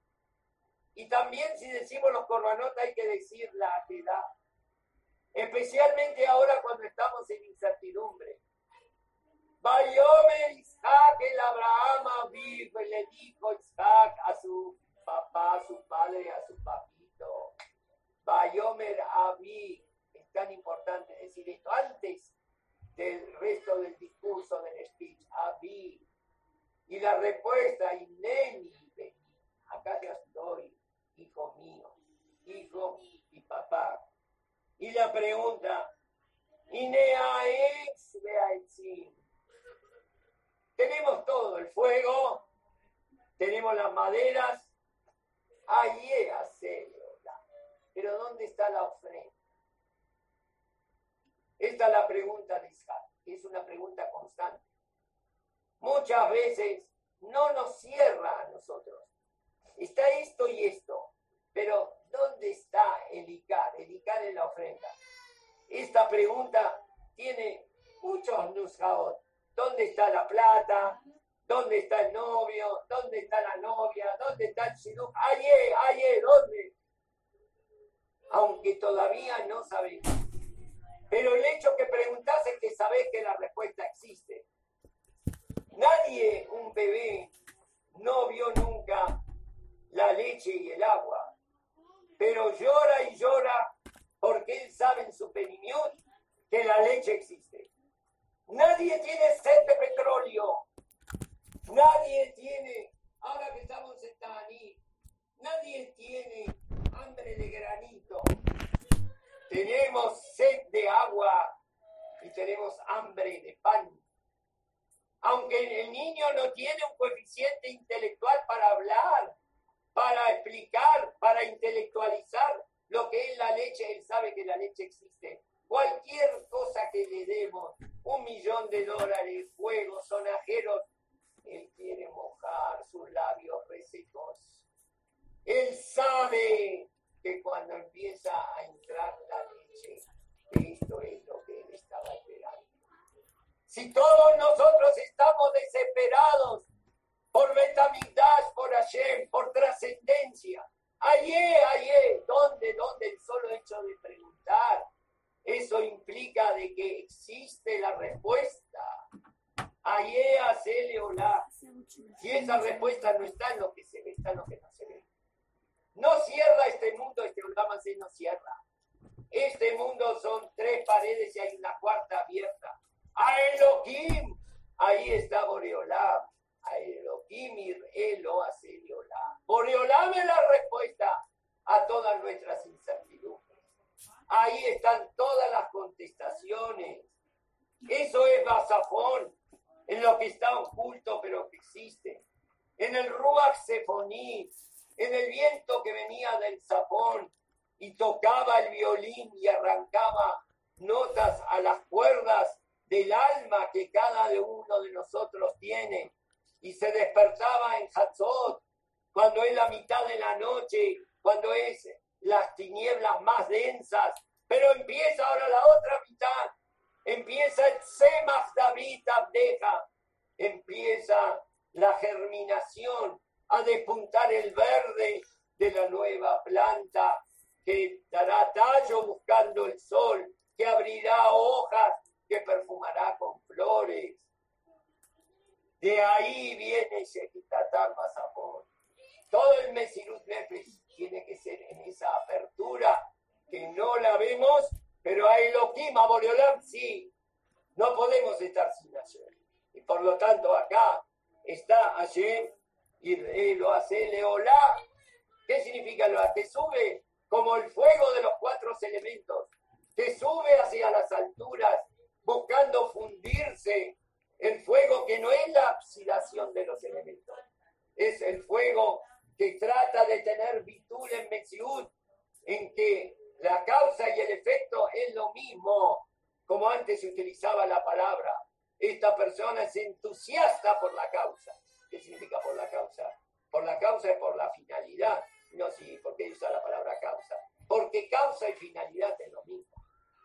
Y también si decimos los corbanotas hay que decir la edad. Especialmente ahora cuando estamos en incertidumbre. Bayomer Isaac, el Abraham vive, le dijo Isaac a su papá, a su padre, a su papito. Bayomer Avi, es tan importante decir esto antes del resto del discurso del speech. Avi. Y la respuesta, Ineni, acá ya estoy, hijo mío, hijo y papá. Y la pregunta, Inea ex sí tenemos todo, el fuego, tenemos las maderas, ahí hacerlo. Pero ¿dónde está la ofrenda? Esta es la pregunta de Isaac, es una pregunta constante. Muchas veces no nos cierra a nosotros. Está esto y esto, pero ¿dónde está el ICAR? El ICAR en la ofrenda. Esta pregunta tiene muchos nusjaot. ¿Dónde está la plata? ¿Dónde está el novio? ¿Dónde está la novia? ¿Dónde está el sino? ¡Ayer, ayer! ¿Dónde? Aunque todavía no sabemos. Pero el hecho que preguntas es que sabes que la respuesta existe. Nadie, un bebé, no vio nunca la leche y el agua, pero llora y llora porque él sabe en su penimión que la leche existe. Nadie tiene sed de petróleo. Nadie tiene, ahora que estamos en Taní, nadie tiene hambre de granito. Tenemos sed de agua y tenemos hambre de pan. Aunque el niño no tiene un coeficiente intelectual para hablar, para explicar, para intelectualizar lo que es la leche, él sabe que la leche existe. Cualquier cosa que le demos, un millón de dólares, juegos, sonajeros, él quiere mojar sus labios resecos. Él sabe que cuando empieza a entrar la leche, esto es lo que él estaba esperando. Si todos nosotros estamos desesperados por Betamigdash, por Hashem, por trascendencia, allí, allí, ¿dónde, dónde? El solo hecho de preguntar eso implica de que existe la respuesta. Ayea se hola. Si esa respuesta no está en lo que se ve, está en lo que no se ve. No cierra este mundo, este Olama se no cierra. Este mundo son tres paredes y hay una cuarta abierta. A Elohim, ahí está Boreolam. A Elohim y Elo hace Boreolam es la respuesta a todas nuestras incertidumbres. Ahí están todas las contestaciones. Eso es Basafón, en lo que está oculto pero que existe. En el Ruach Sefoní, en el viento que venía del Zapón y tocaba el violín y arrancaba notas a las cuerdas del alma que cada uno de nosotros tiene y se despertaba en Hatzot cuando es la mitad de la noche, cuando es las tinieblas más densas, pero empieza ahora la otra mitad, empieza el Semach David Abdeja, empieza la germinación, a despuntar el verde de la nueva planta que dará tallo buscando el sol, que abrirá hojas, que perfumará con flores. De ahí viene Shekitatar Masapor. Todo el Mesirut Nefesh tiene que ser en esa apertura que no la vemos, pero a Elohim, a Boreolam, sí. No podemos estar sin hacer. Y por lo tanto acá está ayer y lo hace Leolá. ¿Qué significa Leolá? Te sube como el fuego de los cuatro elementos. Te sube hacia las alturas buscando fundirse el fuego que no es la oxidación de los elementos. Es el fuego que trata de tener virtud en Metsiud, en que la causa y el efecto es lo mismo, como antes se utilizaba la palabra. Esta persona es entusiasta por la causa. ¿Qué significa por la causa? Por la causa es por la finalidad. No, sí, porque usa la palabra causa. Porque causa y finalidad es lo mismo.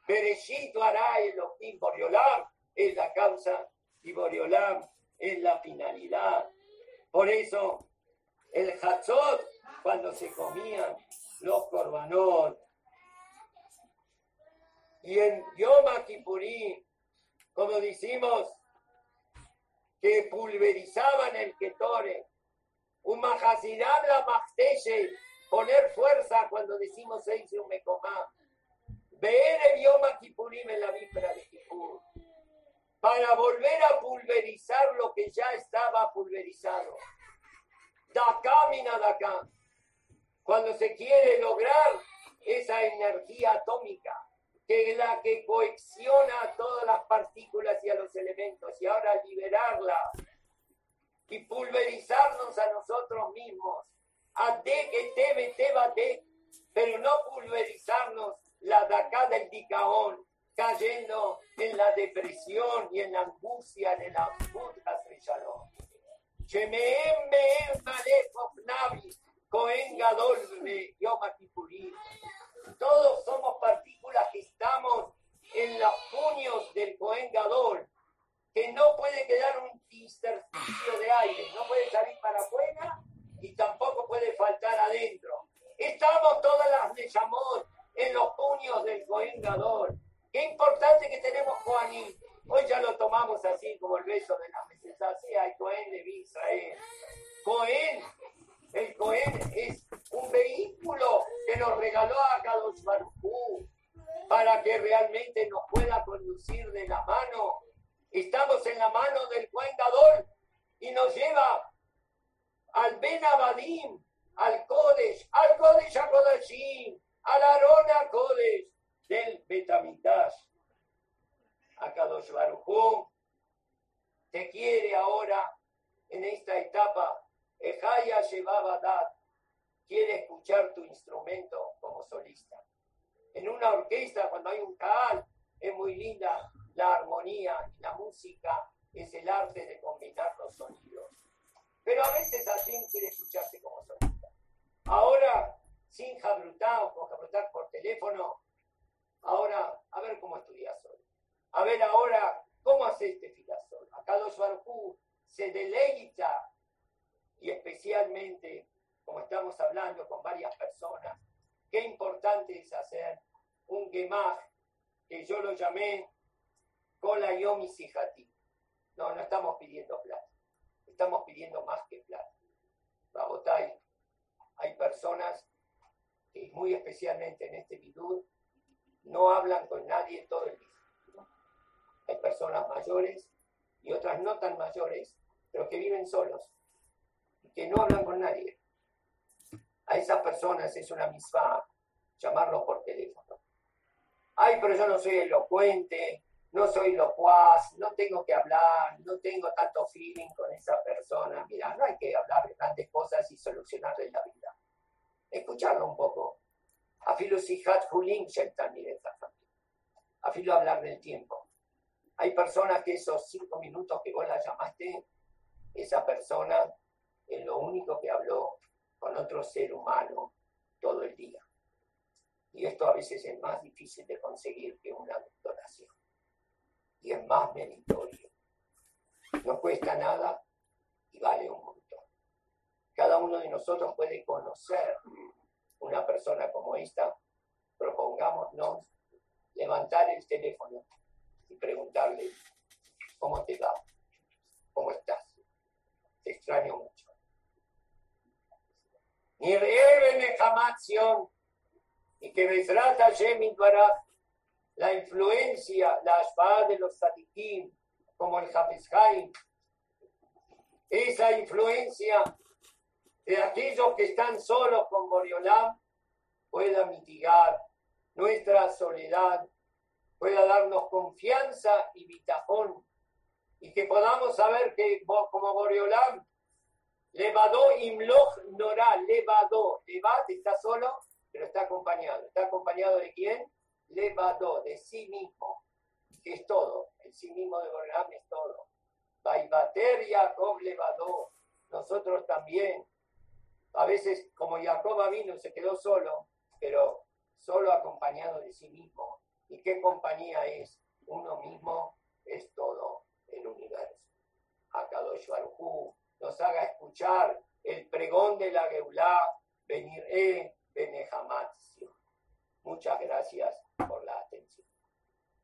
Bereshito hará Elohim, Boriolam es la causa y Boriolam es la finalidad. Por eso, el Hatzot, cuando se comían los corbanot, y en Yom Kippurí, como decimos, que pulverizaban el Ketore, un majasidab la poner fuerza cuando decimos seis un mecomá, ver el Yom Kippurim en la víspera de Kippur, para volver a pulverizar lo que ya estaba pulverizado. Daká acá Cuando se quiere lograr esa energía atómica, que es la que coacciona a todas las partículas y a los elementos, y ahora liberarla y pulverizarnos a nosotros mismos, a de que te te pero no pulverizarnos la de acá del dicaón, cayendo en la depresión y en la angustia de la puta shalom. Shemeem meem navi, Cohen Gadol Yom Todos somos partículas que estamos en los puños del Cohen Gadol, que no puede quedar un intersticio de aire, no puede salir para afuera y tampoco puede faltar adentro. Estamos todas las Neshamot en los puños del Cohen Gadol. Qué importante que tenemos Juanín. Hoy ya lo tomamos así como el beso de la así hay Cohen de Israel. Cohen, el Cohen es un vehículo que nos regaló a Kadosh Baruj para que realmente nos pueda conducir de la mano. Estamos en la mano del Cohen Gadol y nos lleva al Ben Abadim, al Kodesh, al Kodesh a Kodashim, al Arona Kodesh del Betamitash. A Kadosh Baruj te quiere ahora en esta etapa. Ejaya llevaba dat. Quiere escuchar tu instrumento como solista. En una orquesta, cuando hay un caal, es muy linda la armonía y la música es el arte de combinar los sonidos. Pero a veces alguien quiere escucharte como solista. Ahora, sin jabrutar o con jabrutar por teléfono, ahora, a ver cómo estudias hoy. A ver ahora, ¿cómo haces este filazol? Acá los barcú se deleita y especialmente, como estamos hablando con varias personas, qué importante es hacer un gemaj, que yo lo llamé Kola Yomi Sijati. No, no estamos pidiendo plata. Estamos pidiendo más que plata. Babotay, hay personas que muy especialmente en este vidú no hablan con nadie todo el día. Hay personas mayores y otras no tan mayores, pero que viven solos y que no hablan con nadie. A esas personas es una misma llamarlos por teléfono. Ay, pero yo no soy elocuente, no soy locuaz, no tengo que hablar, no tengo tanto feeling con esa persona. Mira, no hay que hablar de grandes cosas y solucionarle la vida. Escucharlo un poco. A filo sihat hulin también A filo hablar del tiempo. Hay personas que esos cinco minutos que vos la llamaste, esa persona es lo único que habló con otro ser humano todo el día. Y esto a veces es más difícil de conseguir que una donación. y es más meritorio. No cuesta nada y vale un montón. Cada uno de nosotros puede conocer una persona como esta. Propongámonos levantar el teléfono y preguntarle, ¿cómo te va? ¿Cómo estás? Te extraño mucho. Y que me trata para la influencia, la espada de los sadikim, como el Hafizhaim, esa influencia de aquellos que están solos con Boriolam pueda mitigar nuestra soledad, pueda darnos confianza y bitajón, y que podamos saber que como Boriolam, Levadó Imloch Nora, Levadó, Levad está solo, pero está acompañado. ¿Está acompañado de quién? Levadó, de sí mismo, que es todo. El sí mismo de Boriolam es todo. Baibater Jacob Levadó, nosotros también. A veces, como Jacob vino, se quedó solo, pero solo acompañado de sí mismo. ¿Y qué compañía es? Uno mismo es todo el universo. Akadosh Baruj nos haga escuchar el pregón de la Geulá, venir e Benehamatio. Muchas gracias por la